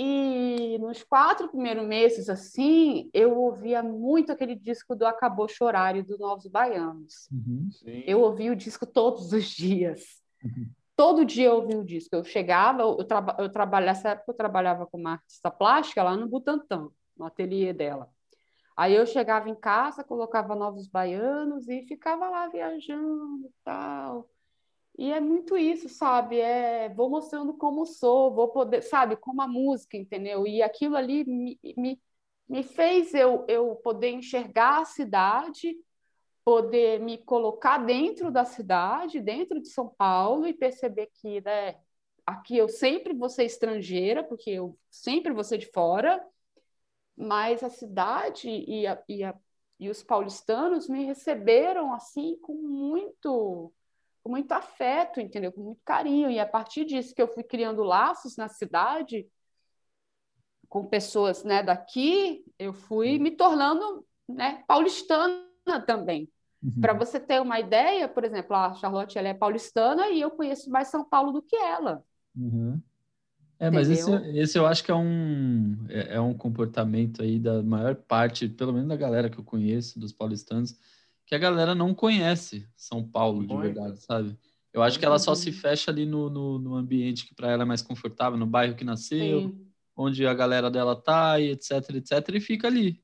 E nos quatro primeiros meses, assim, eu ouvia muito aquele disco do Acabou Chorário, do Novos Baianos. Uhum, eu ouvia o disco todos os dias. Uhum. Todo dia eu ouvia o disco. Eu chegava, eu, traba, eu trabalhava, nessa época eu trabalhava com uma artista plástica lá no Butantã, no ateliê dela. Aí eu chegava em casa, colocava Novos Baianos e ficava lá viajando e tal. E é muito isso, sabe? É, vou mostrando como sou, vou poder, sabe, como a música, entendeu? E aquilo ali me, me, me fez eu, eu poder enxergar a cidade, poder me colocar dentro da cidade, dentro de São Paulo e perceber que, né, aqui eu sempre vou ser estrangeira, porque eu sempre vou ser de fora, mas a cidade e, a, e, a, e os paulistanos me receberam assim com muito com muito afeto, entendeu? Com muito carinho. E a partir disso que eu fui criando laços na cidade com pessoas né, daqui, eu fui me tornando né, paulistana também. Uhum. Para você ter uma ideia, por exemplo, a Charlotte ela é paulistana e eu conheço mais São Paulo do que ela. Uhum. É, mas esse, esse eu acho que é um, é, é, um comportamento aí da maior parte, pelo menos da galera que eu conheço, dos paulistanos, que a galera não conhece São Paulo de verdade, sabe? Eu acho que ela só se fecha ali no, no, no ambiente que para ela é mais confortável, no bairro que nasceu, Sim. onde a galera dela tá, e etc, etc, e fica ali.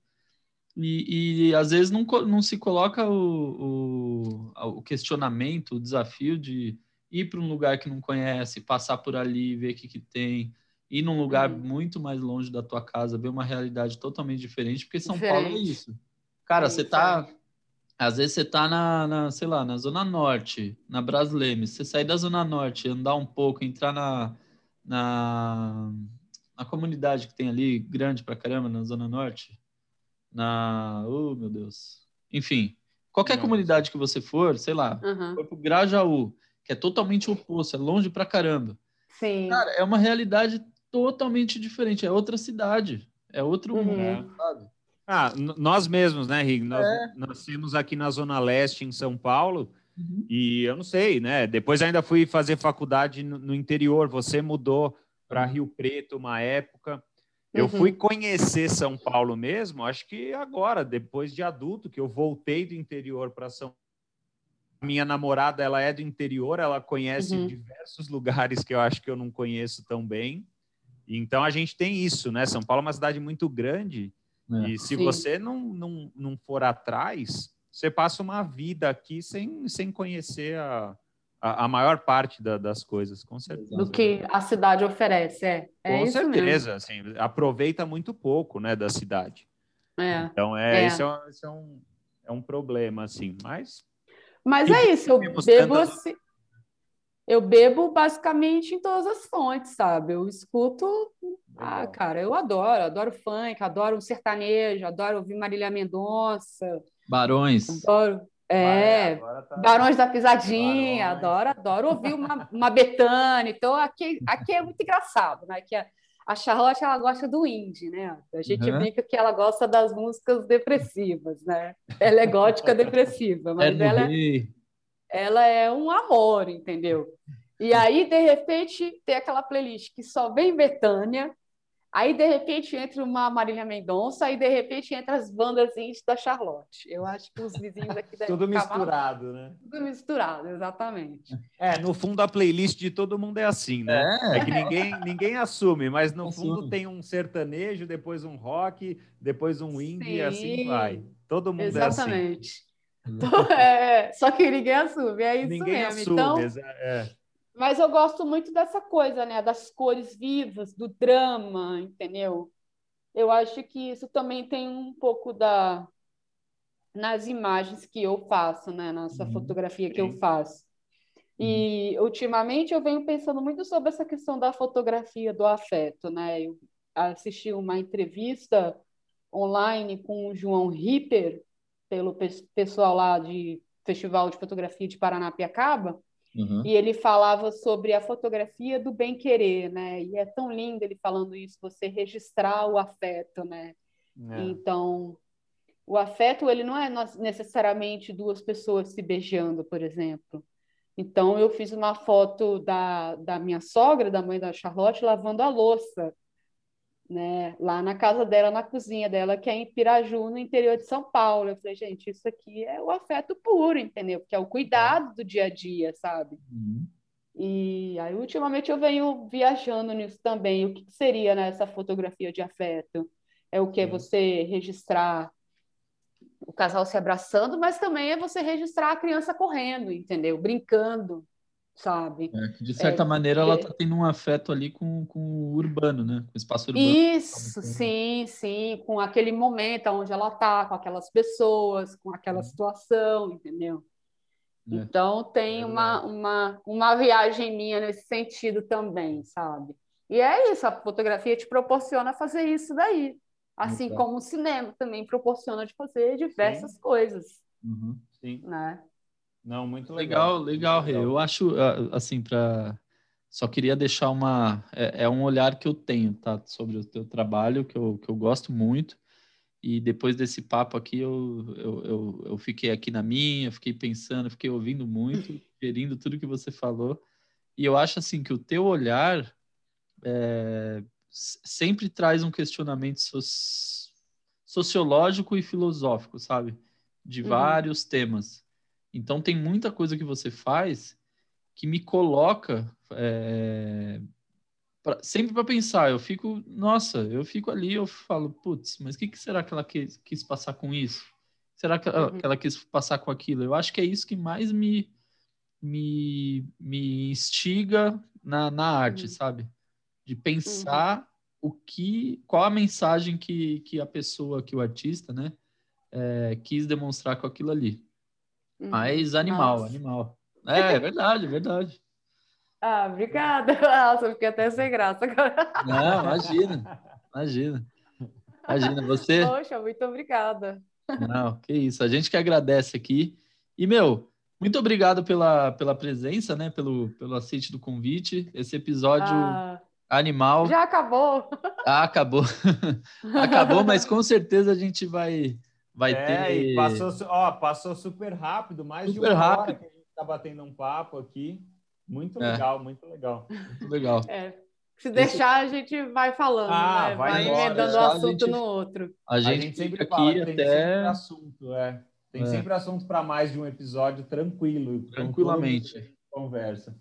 E, e às vezes não, não se coloca o, o, o questionamento, o desafio de ir para um lugar que não conhece, passar por ali, ver o que, que tem, ir num lugar uhum. muito mais longe da tua casa, ver uma realidade totalmente diferente, porque São diferente. Paulo é isso. Cara, é você tá às vezes você tá na, na, sei lá, na Zona Norte, na Braslemes, você sair da Zona Norte, andar um pouco, entrar na, na, na comunidade que tem ali, grande pra caramba, na Zona Norte, na... Oh, meu Deus. Enfim, qualquer comunidade que você for, sei lá, uhum. for pro Grajaú, que é totalmente oposto, é longe pra caramba. Sim. Cara, é uma realidade totalmente diferente, é outra cidade, é outro uhum. mundo, sabe? Ah, nós mesmos, né, Rig? Nós é. nascemos aqui na Zona Leste, em São Paulo, uhum. e eu não sei, né? Depois ainda fui fazer faculdade no, no interior. Você mudou para uhum. Rio Preto uma época. Eu uhum. fui conhecer São Paulo mesmo, acho que agora, depois de adulto, que eu voltei do interior para São minha namorada, ela é do interior, ela conhece uhum. diversos lugares que eu acho que eu não conheço tão bem. Então a gente tem isso, né? São Paulo é uma cidade muito grande é. E se Sim. você não, não, não for atrás, você passa uma vida aqui sem, sem conhecer a, a, a maior parte da, das coisas, com certeza. Do que a cidade oferece, é. é com certeza, assim, aproveita muito pouco né, da cidade. É. Então, é, é. Esse, é, um, esse é, um, é um problema, assim, mas... Mas é isso, eu bebo, assim, eu bebo basicamente em todas as fontes, sabe? Eu escuto. Ah, cara, eu adoro, adoro funk, adoro sertanejo, adoro ouvir Marília Mendonça. Barões. Adoro. É, tá... Barões da Pisadinha, Barões. adoro, adoro ouvir uma, uma Betânia. Então, aqui, aqui é muito engraçado, né? Que a, a Charlotte, ela gosta do indie, né? A gente uhum. brinca que ela gosta das músicas depressivas, né? Ela é gótica depressiva, mas é ela é ela é um amor, entendeu? E aí, de repente, tem aquela playlist que só vem Betânia, aí, de repente, entra uma Marília Mendonça, aí, de repente, entra as bandas da Charlotte. Eu acho que os vizinhos aqui devem Tudo misturado, né? Tudo misturado, exatamente. É, no fundo, a playlist de todo mundo é assim, né? É, é que ninguém, ninguém assume, mas no assume. fundo tem um sertanejo, depois um rock, depois um indie, Sim, e assim vai. Todo mundo exatamente. é assim. Exatamente. *laughs* É, só que ninguém assume, é isso ninguém mesmo. Assume, então, é. Mas eu gosto muito dessa coisa, né? Das cores vivas, do drama, entendeu? Eu acho que isso também tem um pouco da, nas imagens que eu faço, né? Nessa uhum. fotografia que eu faço. E uhum. ultimamente eu venho pensando muito sobre essa questão da fotografia do afeto, né? Eu assisti uma entrevista online com o João Ripper, pelo pessoal lá de Festival de Fotografia de Paranapiacaba, uhum. e ele falava sobre a fotografia do bem-querer, né? E é tão lindo ele falando isso, você registrar o afeto, né? É. Então, o afeto, ele não é necessariamente duas pessoas se beijando, por exemplo. Então, eu fiz uma foto da, da minha sogra, da mãe da Charlotte, lavando a louça né, lá na casa dela, na cozinha dela, que é em Piraju, no interior de São Paulo. Eu falei, gente, isso aqui é o afeto puro, entendeu? Porque é o cuidado do dia a dia, sabe? Uhum. E aí, ultimamente, eu venho viajando nisso também. O que seria né, essa fotografia de afeto? É o que é você registrar o casal se abraçando, mas também é você registrar a criança correndo, entendeu? Brincando, sabe? É, de certa é, maneira, ela está tendo um afeto ali com, com o urbano, né? Com o espaço urbano. Isso, sim, sim, com aquele momento onde ela está, com aquelas pessoas, com aquela uhum. situação, entendeu? É. Então, tem é uma, uma, uma viagem minha nesse sentido também, sabe? E é isso, a fotografia te proporciona fazer isso daí. Assim Exato. como o cinema também proporciona de fazer diversas sim. coisas. Uhum. Sim. Né? Não, muito legal. Legal, legal, Eu acho, ah, assim, para. Só queria deixar uma. É, é, um olhar que eu tenho, tá? Sobre o teu trabalho, que eu, que eu gosto muito. E depois desse papo aqui, eu, eu, eu, eu fiquei aqui na minha, fiquei pensando, fiquei ouvindo muito, *laughs* gerindo tudo que você falou. E eu acho, assim, que o teu olhar é, sempre traz um questionamento so sociológico e filosófico, sabe? De uhum. vários temas. Então tem muita coisa que você faz que me coloca é, pra, sempre para pensar. Eu fico, nossa, eu fico ali, eu falo, putz, mas o que, que, será que ela quis, quis, passar com isso? Será que ela, uhum. que ela, quis passar com aquilo? Eu acho que é isso que mais me me, me instiga na, na arte, uhum. sabe? De pensar uhum. o que, qual a mensagem que, que a pessoa, que o artista, né, é, quis demonstrar com aquilo ali. Uhum. Mas animal, Nossa. animal. É, é verdade, é verdade. *laughs* Ah, obrigada. *laughs* Nossa, eu fiquei até sem graça agora. Não, imagina, imagina. Imagina, você. Poxa, muito obrigada. Não, que isso. A gente que agradece aqui. E, meu, muito obrigado pela, pela presença, né? Pelo, pelo aceite do convite. Esse episódio ah, animal. Já acabou. Ah, acabou. *laughs* acabou, mas com certeza a gente vai Vai é, ter. passou, ó, passou super rápido, mais super de uma rápido. hora que a gente está batendo um papo aqui. Muito é. legal, muito legal. Muito legal. É. Se deixar, a gente vai falando, ah, né? vai, vai emendando um assunto gente, no outro. A gente, a gente sempre aqui fala, até... tem sempre assunto, é. Tem é. sempre assunto para mais de um episódio tranquilo. Tranquilamente. Conversa.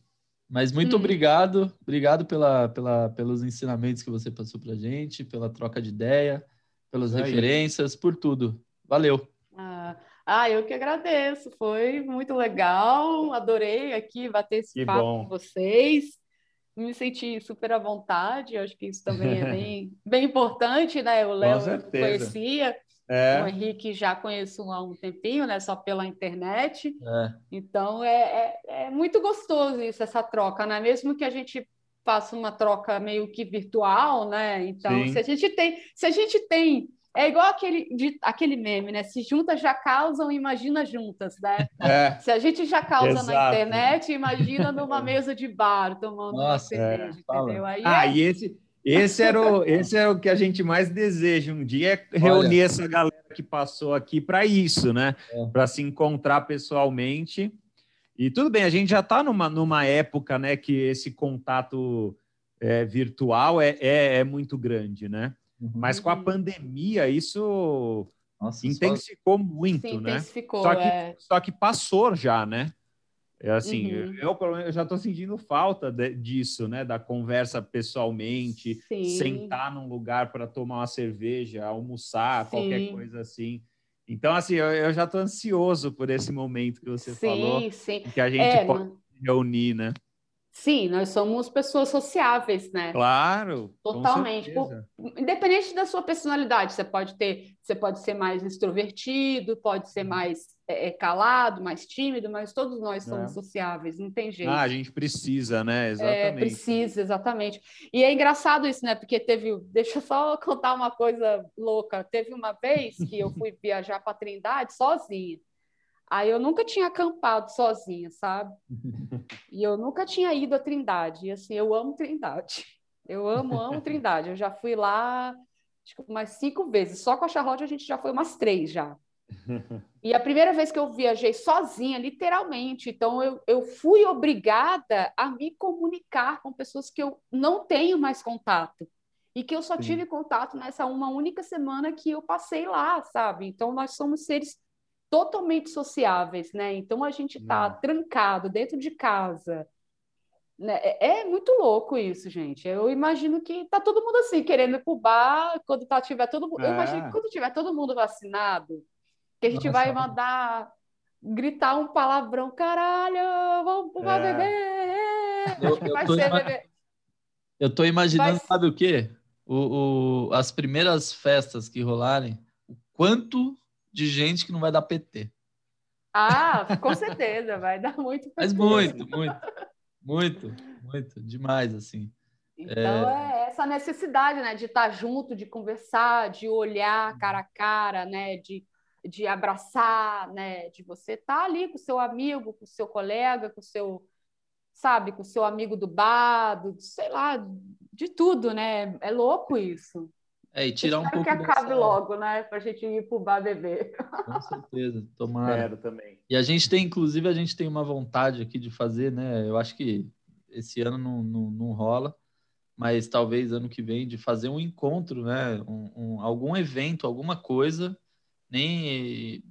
Mas muito hum. obrigado, obrigado pela, pela, pelos ensinamentos que você passou para gente, pela troca de ideia, pelas referências, por tudo. Valeu. Ah, ah, eu que agradeço. Foi muito legal. Adorei aqui bater esse que papo bom. com vocês. Me senti super à vontade. Acho que isso também é bem, *laughs* bem importante, né? O Léo conhecia. É. O Henrique já conheço há um tempinho, né? Só pela internet. É. Então é, é, é, muito gostoso isso, essa troca, né? Mesmo que a gente faça uma troca meio que virtual, né? Então, Sim. se a gente tem, se a gente tem é igual aquele, de, aquele meme, né? Se juntas já causam, imagina juntas, né? É. Se a gente já causa Exato. na internet, imagina numa *laughs* mesa de bar, tomando Nossa, uma cerveja, é. entendeu? Aí ah, é... e esse, esse, era o, esse é o que a gente mais deseja um dia, é reunir Olha. essa galera que passou aqui para isso, né? É. Para se encontrar pessoalmente. E tudo bem, a gente já está numa, numa época né, que esse contato é, virtual é, é, é muito grande, né? Uhum. Mas com a pandemia, isso Nossa, intensificou só... muito, Sim, né? Intensificou, só que, é. só que passou já, né? É assim, uhum. eu, eu já estou sentindo falta de, disso, né? Da conversa pessoalmente, Sim. sentar num lugar para tomar uma cerveja, almoçar, Sim. qualquer coisa assim. Então, assim, eu, eu já estou ansioso por esse momento que você sim, falou, sim. que a gente é, pode reunir, né? Sim, nós somos pessoas sociáveis, né? Claro. Totalmente. Por, independente da sua personalidade, você pode ter, você pode ser mais extrovertido, pode ser mais é, é calado, mais tímido, mas todos nós somos é. sociáveis, não tem jeito. Ah, a gente precisa, né? É, exatamente. É, precisa, exatamente. E é engraçado isso, né? Porque teve, deixa eu só contar uma coisa louca. Teve uma vez que eu fui viajar para Trindade sozinha. Aí eu nunca tinha acampado sozinha, sabe? E eu nunca tinha ido a Trindade. E assim, eu amo Trindade. Eu amo, amo Trindade. Eu já fui lá acho que umas cinco vezes. Só com a Charlotte a gente já foi umas três já. E a primeira vez que eu viajei sozinha, literalmente, então eu, eu fui obrigada a me comunicar com pessoas que eu não tenho mais contato. E que eu só Sim. tive contato nessa uma única semana que eu passei lá, sabe? Então nós somos seres totalmente sociáveis, né? Então a gente está trancado dentro de casa. Né? É, é muito louco isso, gente. Eu imagino que tá todo mundo assim, querendo ir pro bar, quando tá, tiver todo mundo. É. Eu imagino que quando tiver todo mundo vacinado, que a gente Nossa. vai mandar gritar um palavrão, caralho, vamos pro bar é. beber! Eu, eu, vai tô ser ima... eu tô imaginando, vai... sabe o quê? O, o, as primeiras festas que rolarem, o quanto de gente que não vai dar PT. Ah, com certeza, vai dar muito PT. Mas muito, muito, muito, muito, demais, assim. Então é... é essa necessidade, né, de estar junto, de conversar, de olhar cara a cara, né, de, de abraçar, né, de você estar ali com o seu amigo, com o seu colega, com o seu, sabe, com o seu amigo do bar, do, sei lá, de tudo, né? É louco isso. É, e tirar um pouco. que acabe dessa... logo, né? Para a gente ir para o bar beber. Com certeza, *laughs* tomara. Quero também. E a gente tem, inclusive, a gente tem uma vontade aqui de fazer, né? Eu acho que esse ano não, não, não rola, mas talvez ano que vem, de fazer um encontro, né? Um, um, algum evento, alguma coisa, nem.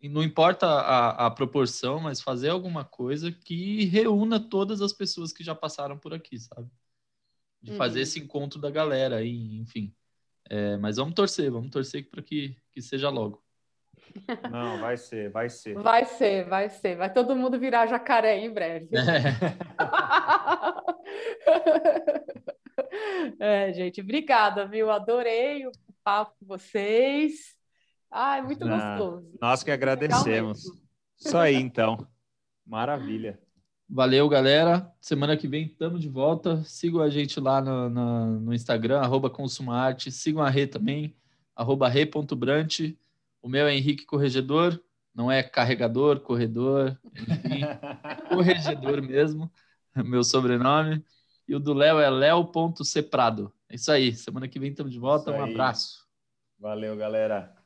Não importa a, a proporção, mas fazer alguma coisa que reúna todas as pessoas que já passaram por aqui, sabe? De fazer uhum. esse encontro da galera aí, enfim. É, mas vamos torcer, vamos torcer para que, que seja logo. Não, vai ser, vai ser. Vai ser, vai ser. Vai todo mundo virar jacaré em breve. É. *laughs* é, gente, obrigada, viu? Adorei o papo com vocês. Ai, muito ah, gostoso. Nós que agradecemos. Isso aí, então. Maravilha. Valeu, galera. Semana que vem estamos de volta. Sigam a gente lá no, no, no Instagram, arroba Consumaarte. Sigam a Rê também, arroba Rê.brante. O meu é Henrique Corregedor, não é carregador, corredor, enfim, *laughs* corregedor mesmo, meu sobrenome. E o do Léo é Léo.ceprado. É isso aí. Semana que vem estamos de volta. Um abraço. Valeu, galera.